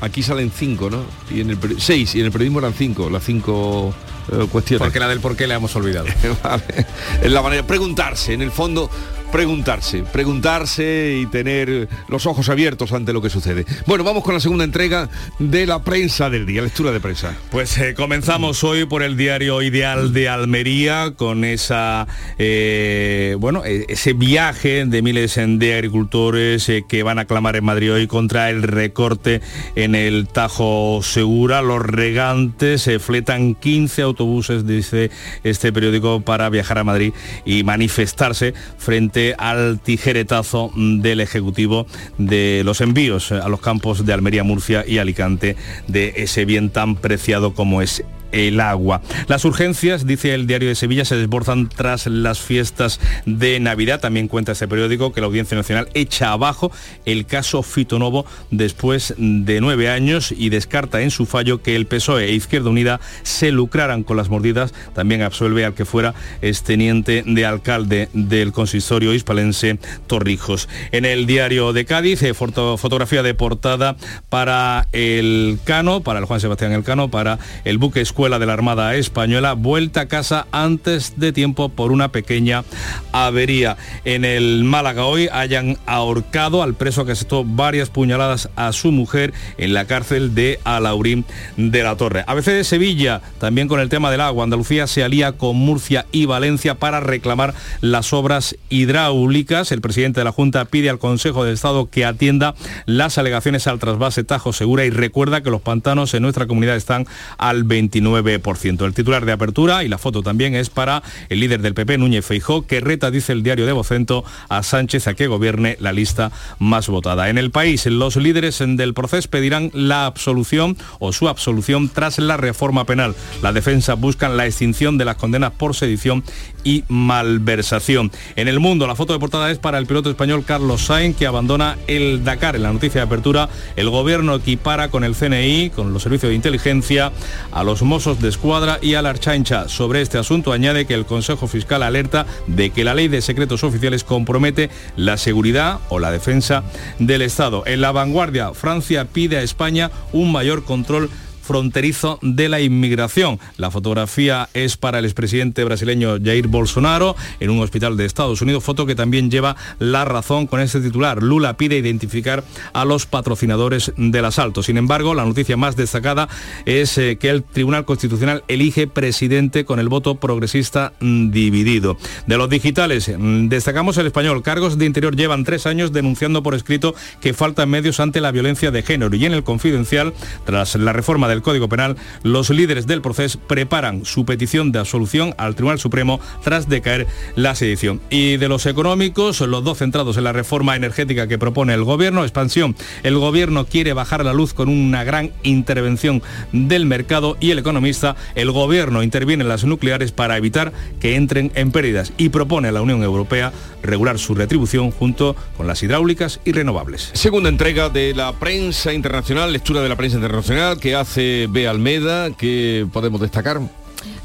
[SPEAKER 1] Aquí salen cinco, ¿no? Y en el seis, y en el periodismo eran cinco, las cinco eh, cuestiones.
[SPEAKER 10] Porque la del por qué la hemos olvidado.
[SPEAKER 1] Vale. Es la manera, preguntarse, en el fondo, preguntarse, preguntarse y tener los ojos abiertos ante lo que sucede. Bueno, vamos con la segunda entrega de la prensa del día, lectura de prensa.
[SPEAKER 10] Pues eh, comenzamos hoy por el diario Ideal de Almería con esa eh, bueno eh, ese viaje de miles de agricultores que van a clamar en Madrid hoy contra el recorte en el Tajo Segura. Los regantes se fletan 15 autobuses, dice este periódico, para viajar a Madrid y manifestarse frente al tijeretazo del Ejecutivo de los envíos a los campos de Almería, Murcia y Alicante de ese bien tan preciado como es el agua. Las urgencias, dice el diario de Sevilla, se desbordan tras las fiestas de Navidad. También cuenta este periódico que la Audiencia Nacional echa abajo el caso Fitonovo después de nueve años y descarta en su fallo que el PSOE e Izquierda Unida se lucraran con las mordidas. También absuelve al que fuera exteniente de alcalde del consistorio hispalense Torrijos. En el diario de Cádiz, eh, foto- fotografía de portada para el Cano, para el Juan Sebastián Elcano, para el buque escuela de la Armada Española, vuelta a casa antes de tiempo por una pequeña avería. En el Málaga hoy hayan ahorcado al preso que asestó varias puñaladas a su mujer en la cárcel de Alaurín de la Torre. ABC de Sevilla, también con el tema del agua. Andalucía se alía con Murcia y Valencia para reclamar las obras hidráulicas. El presidente de la Junta pide al Consejo de Estado que atienda las alegaciones al trasvase Tajo Segura y recuerda que los pantanos en nuestra comunidad están al 29%. El titular de apertura y la foto también es para el líder del PP, Núñez Feijó, que reta, dice el diario de Vocento, a Sánchez a que gobierne la lista más votada. En el país, los líderes del proceso pedirán la absolución o su absolución tras la reforma penal. La defensa buscan la extinción de las condenas por sedición y malversación. En el mundo, la foto de portada es para el piloto español Carlos Sainz, que abandona el Dakar. En la noticia de apertura, el gobierno equipara con el CNI, con los servicios de inteligencia, a los Mossos de Escuadra y a la Archancha. Sobre este asunto añade que el Consejo Fiscal alerta de que la ley de secretos oficiales compromete la seguridad o la defensa del Estado. En la vanguardia, Francia pide a España un mayor control fronterizo de la inmigración. La fotografía es para el expresidente brasileño Jair Bolsonaro en un hospital de Estados Unidos, foto que también lleva la razón con este titular. Lula pide identificar a los patrocinadores del asalto. Sin embargo, la noticia más destacada es eh, que el Tribunal Constitucional elige presidente con el voto progresista mm, dividido. De los digitales, mm, destacamos el español. Cargos de Interior llevan tres años denunciando por escrito que faltan medios ante la violencia de género y en el confidencial, tras la reforma del Código Penal, los líderes del proceso preparan su petición de absolución al Tribunal Supremo tras decaer la sedición. Y de los económicos, los dos centrados en la reforma energética que propone el gobierno, expansión. El gobierno quiere bajar la luz con una gran intervención del mercado y el economista, el gobierno interviene en las nucleares para evitar que entren en pérdidas y propone a la Unión Europea regular su retribución junto con las hidráulicas y renovables.
[SPEAKER 1] Segunda entrega de la prensa internacional, lectura de la prensa internacional que hace B. Almeda, que podemos destacar.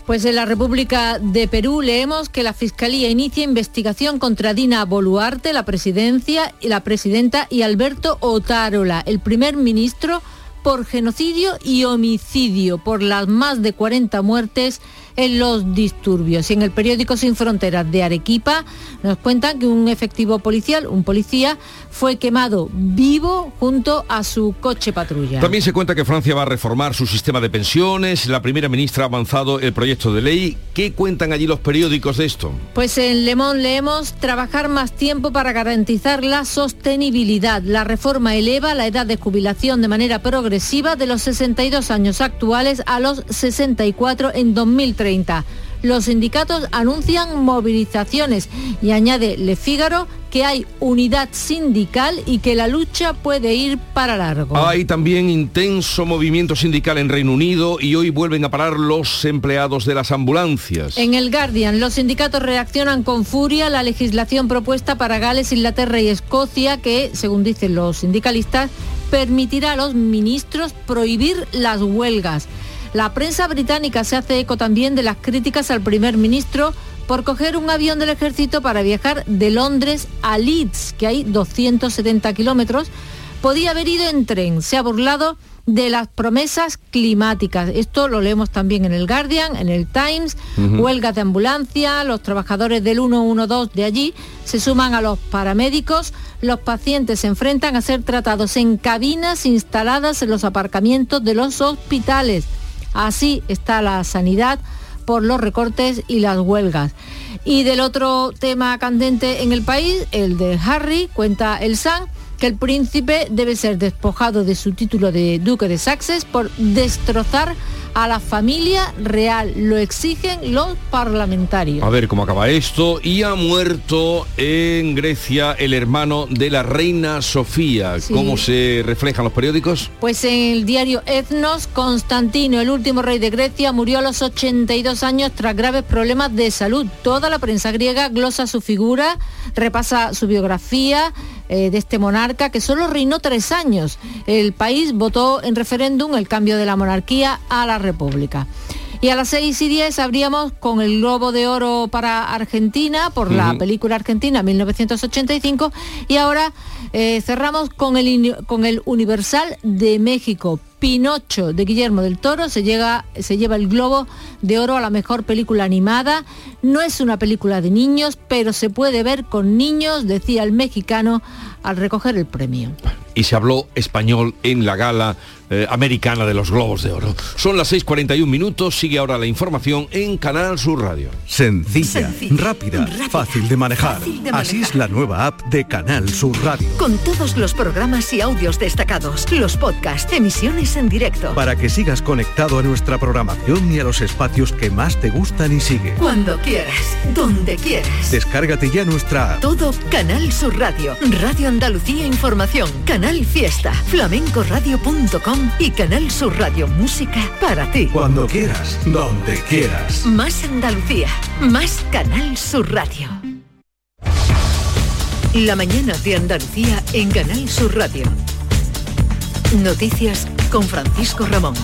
[SPEAKER 11] Pues en la República de Perú leemos que la Fiscalía inicia investigación contra Dina Boluarte, la presidencia la presidenta y Alberto Otárola, el primer ministro por genocidio y homicidio por las más de 40 muertes en los disturbios. Y en el periódico Sin Fronteras de Arequipa nos cuentan que un efectivo policial, un policía, fue quemado vivo junto a su coche patrulla.
[SPEAKER 1] También se cuenta que Francia va a reformar su sistema de pensiones. La primera ministra ha avanzado el proyecto de ley. ¿Qué cuentan allí los periódicos de esto?
[SPEAKER 11] Pues en Le Monde leemos trabajar más tiempo para garantizar la sostenibilidad. La reforma eleva la edad de jubilación de manera progresiva de los 62 años actuales a los 64 en 2030. Los sindicatos anuncian movilizaciones y añade Le Figaro que hay unidad sindical y que la lucha puede ir para largo.
[SPEAKER 1] Hay también intenso movimiento sindical en Reino Unido y hoy vuelven a parar los empleados de las ambulancias.
[SPEAKER 11] En el Guardian, los sindicatos reaccionan con furia a la legislación propuesta para Gales, Inglaterra y Escocia que, según dicen los sindicalistas, permitirá a los ministros prohibir las huelgas. La prensa británica se hace eco también de las críticas al primer ministro por coger un avión del ejército para viajar de Londres a Leeds, que hay 270 kilómetros. Podía haber ido en tren. Se ha burlado de las promesas climáticas. Esto lo leemos también en el Guardian, en el Times, huelgas de ambulancia, los trabajadores del 112 de allí se suman a los paramédicos, los pacientes se enfrentan a ser tratados en cabinas instaladas en los aparcamientos de los hospitales. Así está la sanidad por los recortes y las huelgas. Y del otro tema candente en el país, el de Harry, cuenta el San, que el príncipe debe ser despojado de su título de duque de Saxes por destrozar a la familia real. Lo exigen los parlamentarios.
[SPEAKER 1] A ver cómo acaba esto. Y ha muerto en Grecia el hermano de la reina Sofía. ¿Cómo se reflejan los periódicos?
[SPEAKER 11] Pues en el diario Ethnos, Constantino, el último rey de Grecia, murió a los 82 años tras graves problemas de salud. Toda la prensa griega glosa su figura, repasa su biografía eh, de este monarca que solo reinó tres años. El país votó en referéndum el cambio de la monarquía a la república. Y a las 6 y 10 abríamos con el Globo de Oro para Argentina, por la película Argentina 1985, y ahora eh, cerramos con el, con el Universal de México. Pinocho de Guillermo del Toro se, llega, se lleva el Globo de Oro a la mejor película animada. No es una película de niños, pero se puede ver con niños, decía el mexicano al recoger el premio.
[SPEAKER 1] Y se habló español en la gala eh, americana de los Globos de Oro. Son las 6.41 minutos, sigue ahora la información en Canal Sur Radio.
[SPEAKER 15] Sencilla, rápida, fácil, de manejar.
[SPEAKER 2] Fácil de
[SPEAKER 15] Así
[SPEAKER 2] manejar.
[SPEAKER 15] es la nueva app de Canal Sur Radio.
[SPEAKER 2] Con todos los programas y audios destacados, los podcasts, emisiones en directo.
[SPEAKER 15] Para que sigas conectado a nuestra programación y a los espacios que más te gustan y sigue.
[SPEAKER 2] Cuando quieras, donde quieras.
[SPEAKER 15] Descárgate ya nuestra app.
[SPEAKER 2] Todo Canal Sur Radio, Radio Andalucía Información, Canal Fiesta, flamencoradio.com y Canal Sur Radio Música para ti.
[SPEAKER 15] Cuando quieras, donde quieras.
[SPEAKER 2] Más Andalucía, más Canal Sur Radio. La mañana de Andalucía en Canal Sur Radio. Noticias con Francisco Ramón.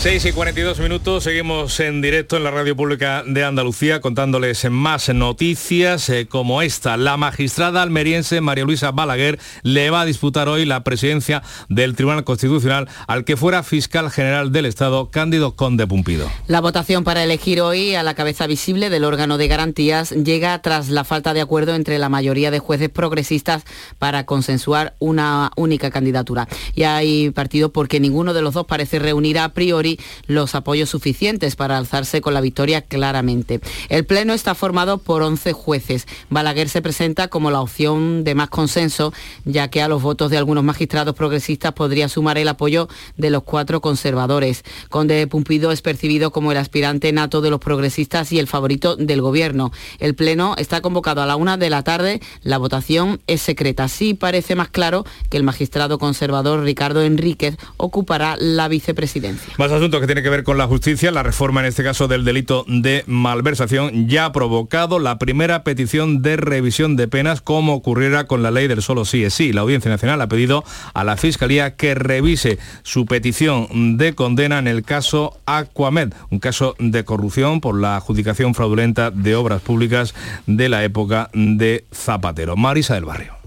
[SPEAKER 10] 6 y 42 minutos, seguimos en directo en la radio pública de Andalucía contándoles más noticias eh, como esta. La magistrada almeriense María Luisa Balaguer le va a disputar hoy la presidencia del Tribunal Constitucional al que fuera fiscal general del Estado, Cándido Conde Pumpido.
[SPEAKER 13] La votación para elegir hoy a la cabeza visible del órgano de garantías llega tras la falta de acuerdo entre la mayoría de jueces progresistas para consensuar una única candidatura. Y hay partido porque ninguno de los dos parece reunir a priori los apoyos suficientes para alzarse con la victoria claramente. El Pleno está formado por 11 jueces. Balaguer se presenta como la opción de más consenso, ya que a los votos de algunos magistrados progresistas podría sumar el apoyo de los cuatro conservadores. Conde Pumpido es percibido como el aspirante nato de los progresistas y el favorito del gobierno. El Pleno está convocado a la una de la tarde. La votación es secreta. Sí parece más claro que el magistrado conservador Ricardo Enríquez ocupará la vicepresidencia.
[SPEAKER 10] Asunto que tiene que ver con la justicia, la reforma en este caso del delito de malversación ya ha provocado la primera petición de revisión de penas como ocurriera con la ley del solo sí es sí. La Audiencia Nacional ha pedido a la Fiscalía que revise su petición de condena en el caso Aquamed, un caso de corrupción por la adjudicación fraudulenta de obras públicas de la época de Zapatero. Marisa del Barrio.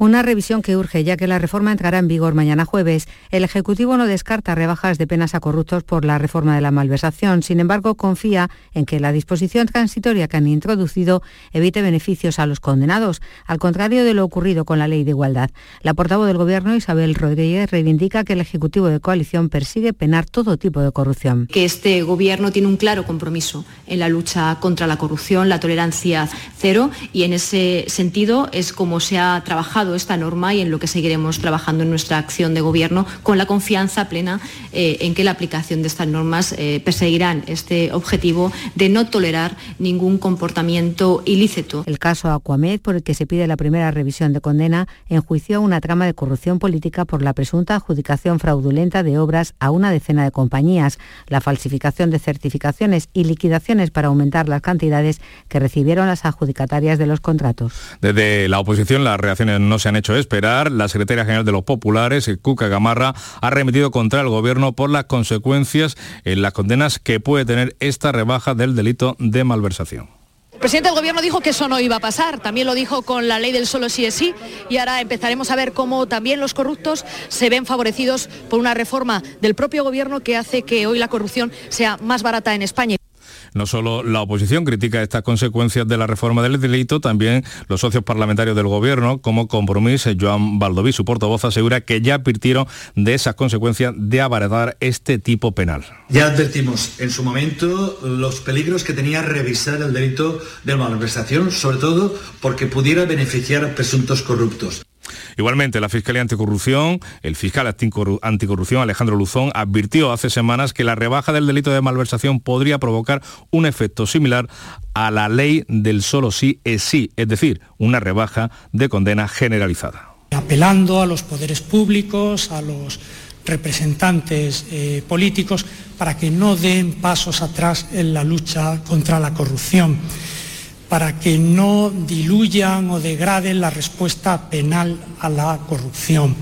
[SPEAKER 26] Una revisión que urge ya que la reforma entrará en vigor mañana jueves. El Ejecutivo no descarta rebajas de penas a corruptos por la reforma de la malversación. Sin embargo, confía en que la disposición transitoria que han introducido evite beneficios a los condenados, al contrario de lo ocurrido con la ley de igualdad. La portavoz del Gobierno, Isabel Rodríguez, reivindica que el Ejecutivo de coalición persigue penar todo tipo de corrupción.
[SPEAKER 2] Que este Gobierno tiene un claro compromiso en la lucha contra la corrupción, la tolerancia cero, y en ese sentido es como se ha trabajado esta norma y en lo que seguiremos trabajando en nuestra acción de gobierno con la confianza plena eh, en que la aplicación de estas normas eh, perseguirán este objetivo de no tolerar ningún comportamiento ilícito.
[SPEAKER 26] El caso Aquamed, por el que se pide la primera revisión de condena, enjuició una trama de corrupción política por la presunta adjudicación fraudulenta de obras a una decena de compañías, la falsificación de certificaciones y liquidaciones para aumentar las cantidades que recibieron las adjudicatarias de los contratos.
[SPEAKER 10] Desde la oposición las reacciones no se han hecho esperar. La secretaria general de los populares, Cuca Gamarra, ha remitido contra el gobierno por las consecuencias en las condenas que puede tener esta rebaja del delito de malversación.
[SPEAKER 27] El presidente del gobierno dijo que eso no iba a pasar, también lo dijo con la ley del solo sí es sí y ahora empezaremos a ver cómo también los corruptos se ven favorecidos por una reforma del propio gobierno que hace que hoy la corrupción sea más barata en España.
[SPEAKER 10] No solo la oposición critica estas consecuencias de la reforma del delito, también los socios parlamentarios del gobierno, como Compromís, Joan Baldoví, su portavoz, asegura que ya advirtieron de esas consecuencias de abaratar este tipo penal.
[SPEAKER 28] Ya advertimos en su momento los peligros que tenía revisar el delito de malversación, sobre todo porque pudiera beneficiar a presuntos corruptos.
[SPEAKER 10] Igualmente, la Fiscalía Anticorrupción, el fiscal anticorrupción Alejandro Luzón, advirtió hace semanas que la rebaja del delito de malversación podría provocar un efecto similar a la ley del solo sí es sí, es decir, una rebaja de condena generalizada.
[SPEAKER 29] Apelando a los poderes públicos, a los representantes eh, políticos, para que no den pasos atrás en la lucha contra la corrupción para que no diluyan o degraden la respuesta penal a la corrupción.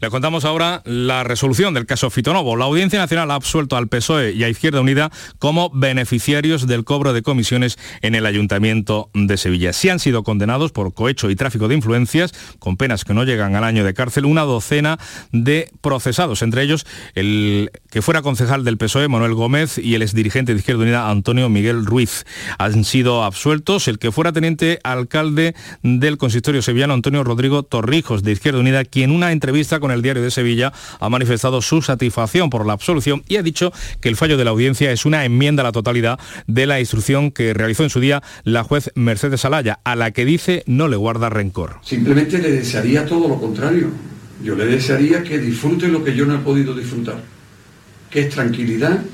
[SPEAKER 10] Le contamos ahora la resolución del caso Fitonovo. La Audiencia Nacional ha absuelto al PSOE y a Izquierda Unida como beneficiarios del cobro de comisiones en el Ayuntamiento de Sevilla. Si han sido condenados por cohecho y tráfico de influencias, con penas que no llegan al año de cárcel, una docena de procesados, entre ellos el que fuera concejal del PSOE, Manuel Gómez, y el exdirigente de Izquierda Unida, Antonio Miguel Ruiz. Han sido absueltos el que fuera teniente alcalde del consistorio sevillano, Antonio Rodrigo Torrijos, de Izquierda Unida, quien una entrevista con con el diario de Sevilla ha manifestado su satisfacción por la absolución y ha dicho que el fallo de la audiencia es una enmienda a la totalidad de la instrucción que realizó en su día la juez Mercedes Alaya, a la que dice no le guarda rencor.
[SPEAKER 30] Simplemente le desearía todo lo contrario. Yo le desearía que disfrute lo que yo no he podido disfrutar, que es tranquilidad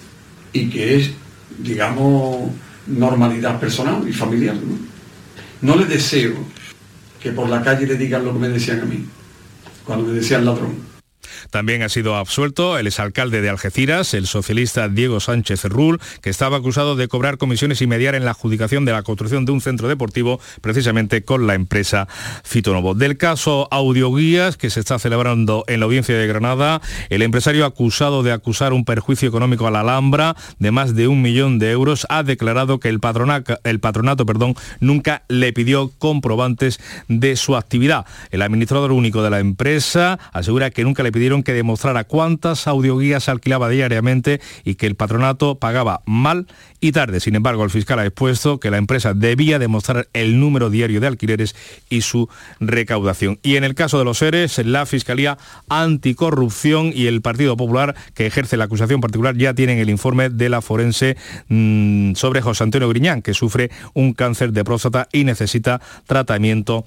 [SPEAKER 30] y que es, digamos, normalidad personal y familiar. No, no le deseo que por la calle le digan lo que me decían a mí cuando me decían ladrón.
[SPEAKER 10] También ha sido absuelto el exalcalde de Algeciras, el socialista Diego Sánchez Rull, que estaba acusado de cobrar comisiones y mediar en la adjudicación de la construcción de un centro deportivo, precisamente con la empresa Fitonovo. Del caso Audioguías, que se está celebrando en la audiencia de Granada, el empresario acusado de acusar un perjuicio económico a la Alhambra de más de un millón de euros ha declarado que el patronato, el patronato perdón, nunca le pidió comprobantes de su actividad. El administrador único de la empresa asegura que nunca le pidieron que demostrara cuántas audioguías alquilaba diariamente y que el patronato pagaba mal y tarde. Sin embargo, el fiscal ha expuesto que la empresa debía demostrar el número diario de alquileres y su recaudación. Y en el caso de los seres, la Fiscalía Anticorrupción y el Partido Popular, que ejerce la acusación particular, ya tienen el informe de la forense mmm, sobre José Antonio Griñán, que sufre un cáncer de próstata y necesita tratamiento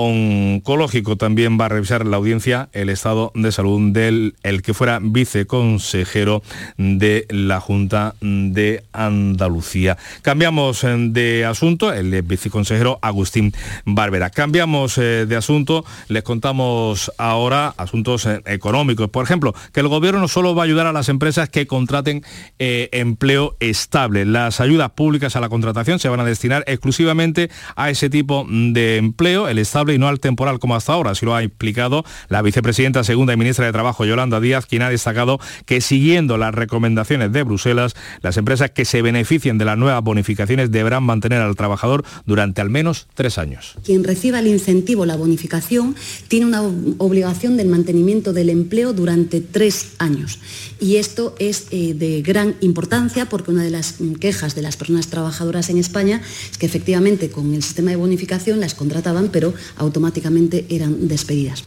[SPEAKER 10] oncológico. También va a revisar la audiencia el estado de salud del el que fuera viceconsejero de la Junta de Andalucía. Cambiamos eh, de asunto, el viceconsejero Agustín Barbera. Cambiamos eh, de asunto, les contamos ahora asuntos eh, económicos. Por ejemplo, que el gobierno no solo va a ayudar a las empresas que contraten empleo estable. Las ayudas públicas a la contratación se van a destinar exclusivamente a ese tipo de empleo, el estable y no al temporal como hasta ahora, así lo ha explicado la vicepresidenta segunda y ministra de Trabajo Yolanda Díaz, quien ha destacado que siguiendo las recomendaciones de Bruselas, las empresas que se beneficien de las nuevas bonificaciones deberán mantener al trabajador durante al menos tres años.
[SPEAKER 31] Quien reciba el incentivo, la bonificación, tiene una obligación del mantenimiento del empleo durante tres años. Y esto es eh, de gran importancia porque una de las quejas de las personas trabajadoras en España es que efectivamente con el sistema de bonificación las contrataban, pero automáticamente eran despedidas.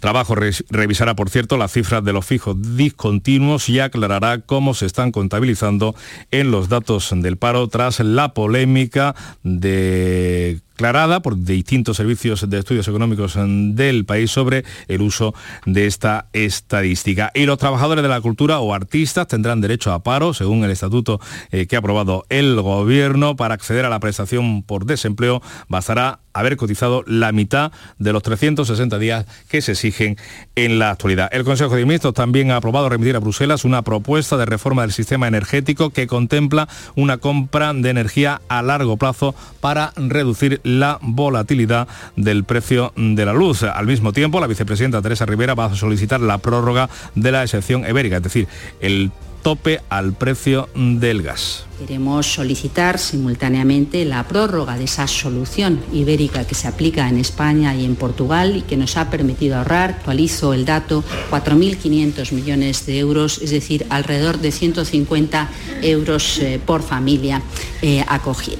[SPEAKER 10] Trabajo revisará, por cierto, las cifras de los fijos discontinuos y aclarará cómo se están contabilizando en los datos del paro tras la polémica de declarada por distintos servicios de estudios económicos del país sobre el uso de esta estadística. Y los trabajadores de la cultura o artistas tendrán derecho a paro, según el estatuto eh, que ha aprobado el gobierno. Para acceder a la prestación por desempleo bastará haber cotizado la mitad de los 360 días que se exigen en la actualidad. El Consejo de Ministros también ha aprobado remitir a Bruselas una propuesta de reforma del sistema energético que contempla una compra de energía a largo plazo para reducir la volatilidad del precio de la luz. Al mismo tiempo, la vicepresidenta Teresa Rivera va a solicitar la prórroga de la excepción ibérica, es decir, el tope al precio del gas.
[SPEAKER 7] Queremos solicitar simultáneamente la prórroga de esa solución ibérica que se aplica en España y en Portugal y que nos ha permitido ahorrar, actualizo el dato, 4.500 millones de euros, es decir, alrededor de 150 euros eh, por familia eh,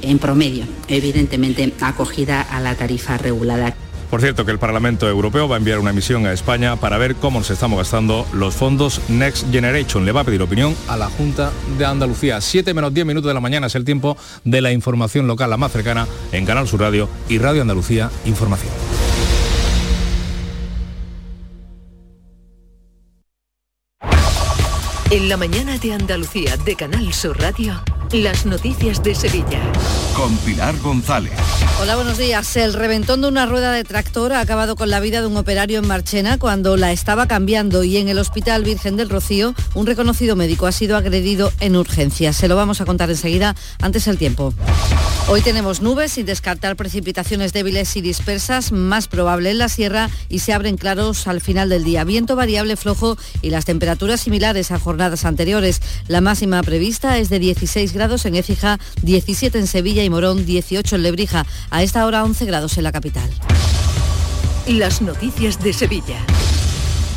[SPEAKER 7] en promedio, evidentemente acogida a la tarifa regulada.
[SPEAKER 10] Por cierto, que el Parlamento Europeo va a enviar una misión a España para ver cómo se estamos gastando los fondos Next Generation. Le va a pedir opinión a la Junta de Andalucía. 7 menos 10 minutos de la mañana es el tiempo de la información local, la más cercana, en Canal Sur Radio y Radio Andalucía Información.
[SPEAKER 2] En la mañana de Andalucía de Canal Sur Radio. Las noticias de Sevilla.
[SPEAKER 15] Con Pilar González.
[SPEAKER 32] Hola, buenos días. El reventón de una rueda de tractor ha acabado con la vida de un operario en Marchena cuando la estaba cambiando y en el Hospital Virgen del Rocío un reconocido médico ha sido agredido en urgencia. Se lo vamos a contar enseguida, antes el tiempo. Hoy tenemos nubes sin descartar precipitaciones débiles y dispersas, más probable en la sierra y se abren claros al final del día. Viento variable flojo y las temperaturas similares a jornadas anteriores. La máxima prevista es de 16 grados en Écija, 17 en Sevilla y Morón, 18 en Lebrija. A esta hora 11 grados en la capital.
[SPEAKER 2] Las noticias de Sevilla.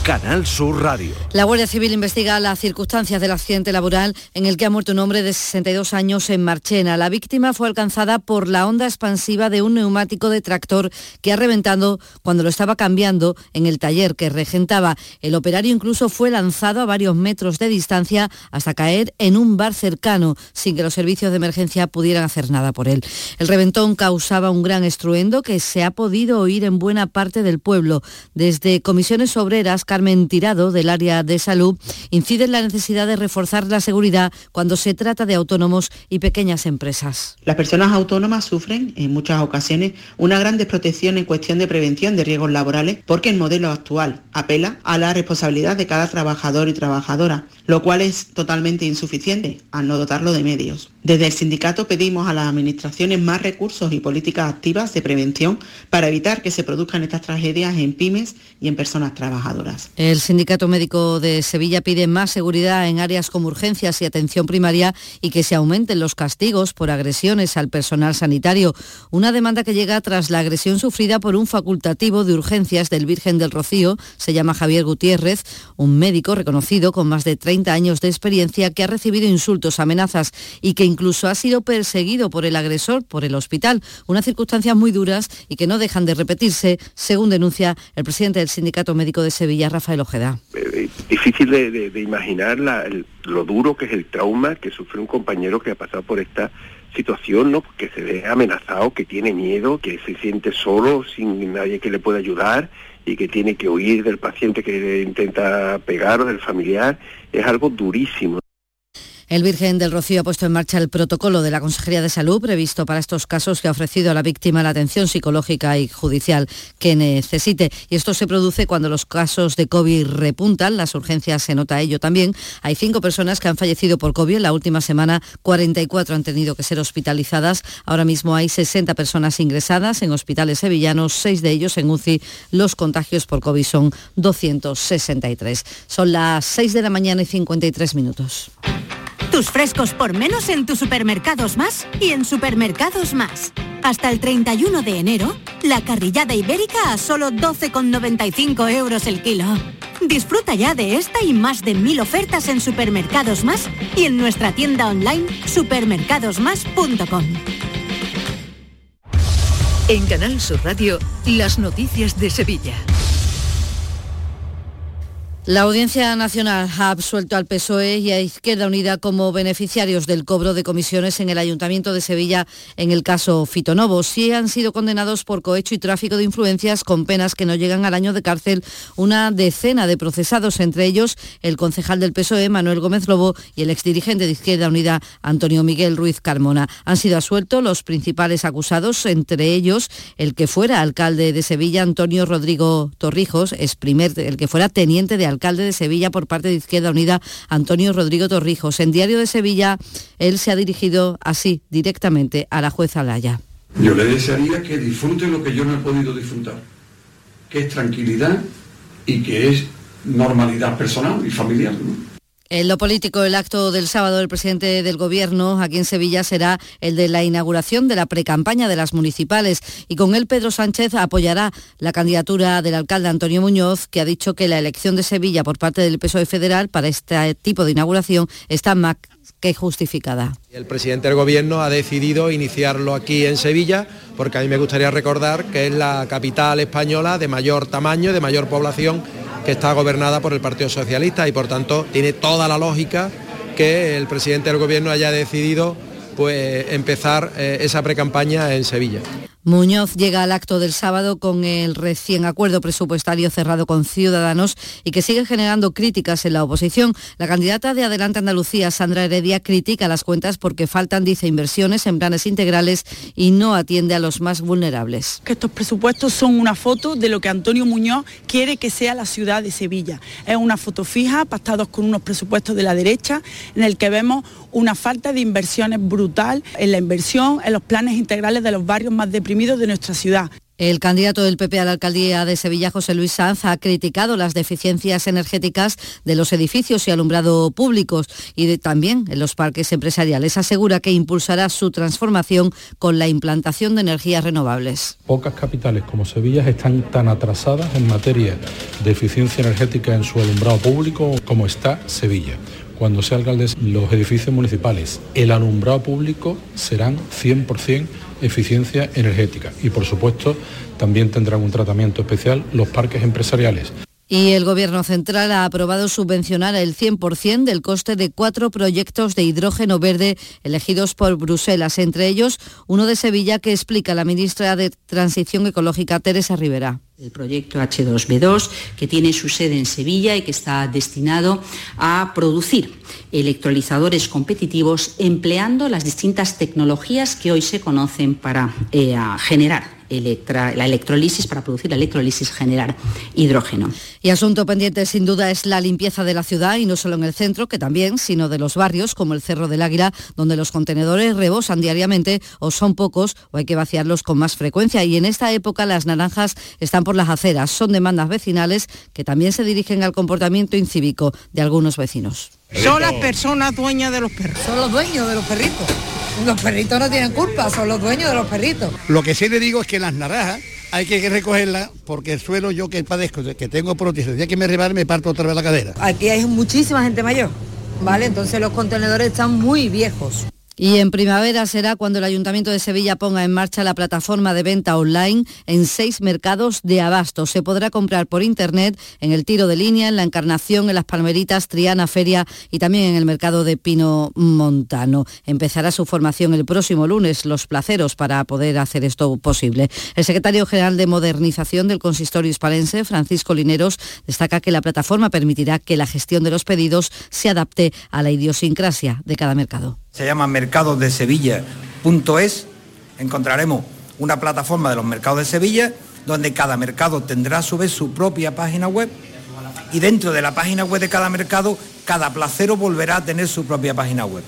[SPEAKER 15] Canal Sur Radio.
[SPEAKER 32] La Guardia Civil investiga las circunstancias del accidente laboral en el que ha muerto un hombre de 62 años en Marchena. La víctima fue alcanzada por la onda expansiva de un neumático de tractor que ha reventado cuando lo estaba cambiando en el taller que regentaba. El operario incluso fue lanzado a varios metros de distancia hasta caer en un bar cercano sin que los servicios de emergencia pudieran hacer nada por él. El reventón causaba un gran estruendo que se ha podido oír en buena parte del pueblo. Desde comisiones obreras, Carmen Tirado, del área de salud, incide en la necesidad de reforzar la seguridad cuando se trata de autónomos y pequeñas empresas.
[SPEAKER 33] Las personas autónomas sufren en muchas ocasiones una gran desprotección en cuestión de prevención de riesgos laborales porque el modelo actual apela a la responsabilidad de cada trabajador y trabajadora, lo cual es totalmente insuficiente al no dotarlo de medios. Desde el sindicato pedimos a las administraciones más recursos y políticas activas de prevención para evitar que se produzcan estas tragedias en pymes y en personas trabajadoras.
[SPEAKER 32] El Sindicato Médico de Sevilla pide más seguridad en áreas como urgencias y atención primaria y que se aumenten los castigos por agresiones al personal sanitario. Una demanda que llega tras la agresión sufrida por un facultativo de urgencias del Virgen del Rocío, se llama Javier Gutiérrez, un médico reconocido con más de 30 años de experiencia que ha recibido insultos, amenazas y que incluso ha sido perseguido por el agresor por el hospital. Unas circunstancias muy duras y que no dejan de repetirse, según denuncia el presidente del Sindicato Médico de Sevilla, Rafael Ojeda.
[SPEAKER 34] Eh, difícil de, imaginar lo duro que es el trauma que sufre un compañero que ha pasado por esta situación, ¿no? Que se ve amenazado, que tiene miedo, que se siente solo, sin nadie que le pueda ayudar y que tiene que huir del paciente que intenta pegar o del familiar, es algo durísimo.
[SPEAKER 32] El Virgen del Rocío ha puesto en marcha el protocolo de la Consejería de Salud previsto para estos casos que ha ofrecido a la víctima la atención psicológica y judicial que necesite. Y esto se produce cuando los casos de COVID repuntan, las urgencias se nota ello también. Hay cinco personas que han fallecido por COVID en la última semana, 44 han tenido que ser hospitalizadas. Ahora mismo hay 60 personas ingresadas en hospitales sevillanos, seis de ellos en UCI. Los contagios por COVID son 263. Son las 6 de la mañana y 53 minutos.
[SPEAKER 35] Tus frescos por menos en tus supermercados más y en supermercados más. Hasta el 31 de enero, la carrillada ibérica a solo 12,95 euros el kilo. Disfruta ya de esta y más de mil ofertas en supermercados más y en nuestra tienda online supermercadosmás.com.
[SPEAKER 2] En Canal Sur Radio, las noticias de Sevilla.
[SPEAKER 32] La Audiencia Nacional ha absuelto al PSOE y a Izquierda Unida como beneficiarios del cobro de comisiones en el Ayuntamiento de Sevilla en el caso Fitonovo. Sí han sido condenados por cohecho y tráfico de influencias con penas que no llegan al año de cárcel una decena de procesados, entre ellos el concejal del PSOE, Manuel Gómez Lobo, y el exdirigente de Izquierda Unida, Antonio Miguel Ruiz Carmona. Han sido absueltos los principales acusados, entre ellos el que fuera alcalde de Sevilla, Antonio Rodrigo Torrijos, primer, el que fuera teniente de alcalde alcalde de Sevilla por parte de Izquierda Unida, Antonio Rodrigo Torrijos. En Diario de Sevilla, él se ha dirigido así, directamente, a la jueza Laya.
[SPEAKER 30] Yo le desearía que disfrute lo que yo no he podido disfrutar, que es tranquilidad y que es normalidad personal y familiar.
[SPEAKER 32] En lo político, el acto del sábado del presidente del Gobierno aquí en Sevilla será el de la inauguración de la precampaña de las municipales y con él Pedro Sánchez apoyará la candidatura del alcalde Antonio Muñoz, que ha dicho que la elección de Sevilla por parte del PSOE federal para este tipo de inauguración está más que justificada.
[SPEAKER 27] El presidente del Gobierno ha decidido iniciarlo aquí en Sevilla porque a mí me gustaría recordar que es la capital española de mayor tamaño, de mayor población que está gobernada por el Partido Socialista y por tanto tiene toda la lógica que el presidente del gobierno haya decidido pues empezar eh, esa precampaña en Sevilla.
[SPEAKER 32] Muñoz llega al acto del sábado con el recién acuerdo presupuestario cerrado con Ciudadanos y que sigue generando críticas en la oposición. La candidata de Adelante Andalucía, Sandra Heredia, critica las cuentas porque faltan, dice, inversiones en planes integrales y no atiende a los más vulnerables.
[SPEAKER 36] Estos presupuestos son una foto de lo que Antonio Muñoz quiere que sea la ciudad de Sevilla. Es una foto fija, pactados con unos presupuestos de la derecha, en el que vemos una falta de inversiones brutal en la inversión, en los planes integrales de los barrios más deprimidos de nuestra ciudad.
[SPEAKER 32] El candidato del PP a la alcaldía de Sevilla, José Luis Sanz, ha criticado las deficiencias energéticas de los edificios y alumbrado públicos y también en los parques empresariales. Asegura que impulsará su transformación con la implantación de energías renovables.
[SPEAKER 37] Pocas capitales como Sevilla están tan atrasadas en materia de eficiencia energética en su alumbrado público como está Sevilla cuando sea alcalde los edificios municipales, el alumbrado público serán 100% eficiencia energética y por supuesto también tendrán un tratamiento especial los parques empresariales.
[SPEAKER 32] Y el Gobierno Central ha aprobado subvencionar el 100% del coste de cuatro proyectos de hidrógeno verde elegidos por Bruselas, entre ellos uno de Sevilla que explica la ministra de Transición Ecológica, Teresa Rivera.
[SPEAKER 38] El proyecto H2B2, que tiene su sede en Sevilla y que está destinado a producir electrolizadores competitivos empleando las distintas tecnologías que hoy se conocen para eh, generar la electrolisis, para producir la electrolisis, generar hidrógeno.
[SPEAKER 32] Y asunto pendiente sin duda es la limpieza de la ciudad y no solo en el centro, que también, sino de los barrios como el Cerro del Águila, donde los contenedores rebosan diariamente o son pocos o hay que vaciarlos con más frecuencia. Y en esta época las naranjas están por las aceras. Son demandas vecinales que también se dirigen al comportamiento incívico de algunos vecinos.
[SPEAKER 39] Son las personas dueñas de los perros.
[SPEAKER 40] Son los dueños de los perritos. Los perritos no tienen culpa, son los dueños de los perritos.
[SPEAKER 39] Lo que sí le digo es que las naranjas hay que recogerlas porque el suelo yo que padezco, que tengo prótesis, ya que me rebane me parto otra vez la cadera.
[SPEAKER 40] Aquí hay muchísima gente mayor, ¿vale? Entonces los contenedores están muy viejos.
[SPEAKER 32] Y en primavera será cuando el Ayuntamiento de Sevilla ponga en marcha la plataforma de venta online en seis mercados de abasto. Se podrá comprar por internet en el tiro de línea, en la Encarnación, en las Palmeritas, Triana Feria y también en el mercado de Pino Montano. Empezará su formación el próximo lunes, los placeros, para poder hacer esto posible. El secretario general de Modernización del Consistorio Hispalense, Francisco Lineros, destaca que la plataforma permitirá que la gestión de los pedidos se adapte a la idiosincrasia de cada mercado
[SPEAKER 28] se llama mercadosdesevilla.es. Encontraremos una plataforma de los mercados de Sevilla donde cada mercado tendrá a su vez su propia página web y dentro de la página web de cada mercado cada placero volverá a tener su propia página web.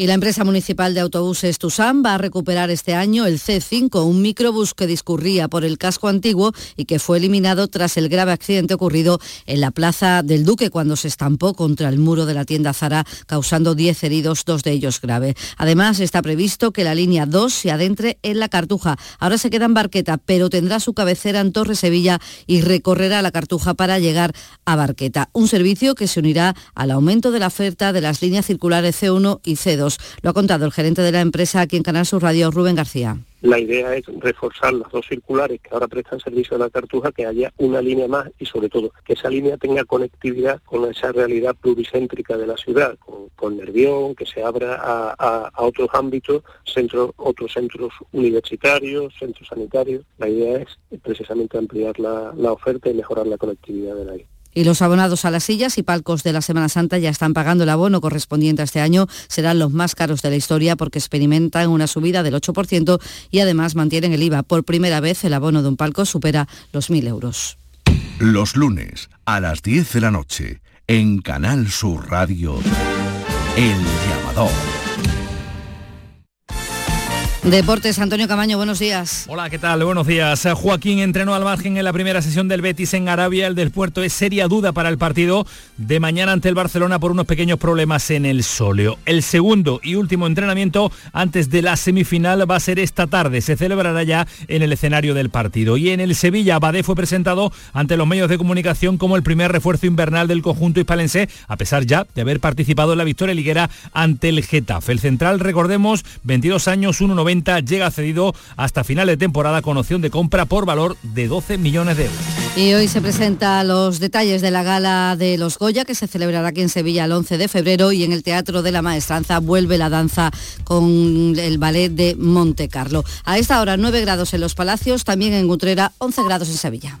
[SPEAKER 32] Y la empresa municipal de autobuses Tusam va a recuperar este año el C5, un microbús que discurría por el casco antiguo y que fue eliminado tras el grave accidente ocurrido en la Plaza del Duque cuando se estampó contra el muro de la tienda Zara, causando 10 heridos, dos de ellos graves. Además, está previsto que la línea 2 se adentre en la Cartuja. Ahora se queda en Barqueta, pero tendrá su cabecera en Torre Sevilla y recorrerá la Cartuja para llegar a Barqueta. Un servicio que se unirá al aumento de la oferta de las líneas circulares C1 y C2 lo ha contado el gerente de la empresa aquí en Canal Sur Radio, Rubén García.
[SPEAKER 29] La idea es reforzar las dos circulares que ahora prestan servicio a la Cartuja, que haya una línea más y sobre todo que esa línea tenga conectividad con esa realidad pluricéntrica de la ciudad, con, Nervión, que se abra a, otros ámbitos, centros, otros centros universitarios, centros sanitarios. La idea es precisamente ampliar la, la oferta y mejorar la conectividad del aire.
[SPEAKER 32] Y los abonados a las sillas y palcos de la Semana Santa ya están pagando el abono correspondiente a este año. Serán los más caros de la historia porque experimentan una subida del 8% y además mantienen el IVA. Por primera vez el abono de un palco supera los 1.000 euros.
[SPEAKER 15] Los lunes a las 10 de la noche en Canal Sur Radio, El Llamador.
[SPEAKER 32] Deportes, Antonio Camaño, buenos días.
[SPEAKER 24] Hola, ¿qué tal? Buenos días. Joaquín entrenó al margen en la primera sesión del Betis en Arabia. El del puerto es seria duda para el partido de mañana ante el Barcelona por unos pequeños problemas en el sóleo. El segundo y último entrenamiento antes de la semifinal va a ser esta tarde. Se celebrará ya en el escenario del partido. Y en el Sevilla, Badé fue presentado ante los medios de comunicación como el primer refuerzo invernal del conjunto hispalense, a pesar ya de haber participado en la victoria liguera ante el Getafe. El central, recordemos, 22 años, 1,90 llega cedido hasta final de temporada con opción de compra por valor de 12 millones de euros.
[SPEAKER 32] Y hoy se presenta los detalles de la gala de los Goya que se celebrará aquí en Sevilla el 11 de febrero y en el Teatro de la Maestranza vuelve la danza con el ballet de Monte Carlo. A esta hora 9 grados en los Palacios, también en Gutrera 11 grados en Sevilla.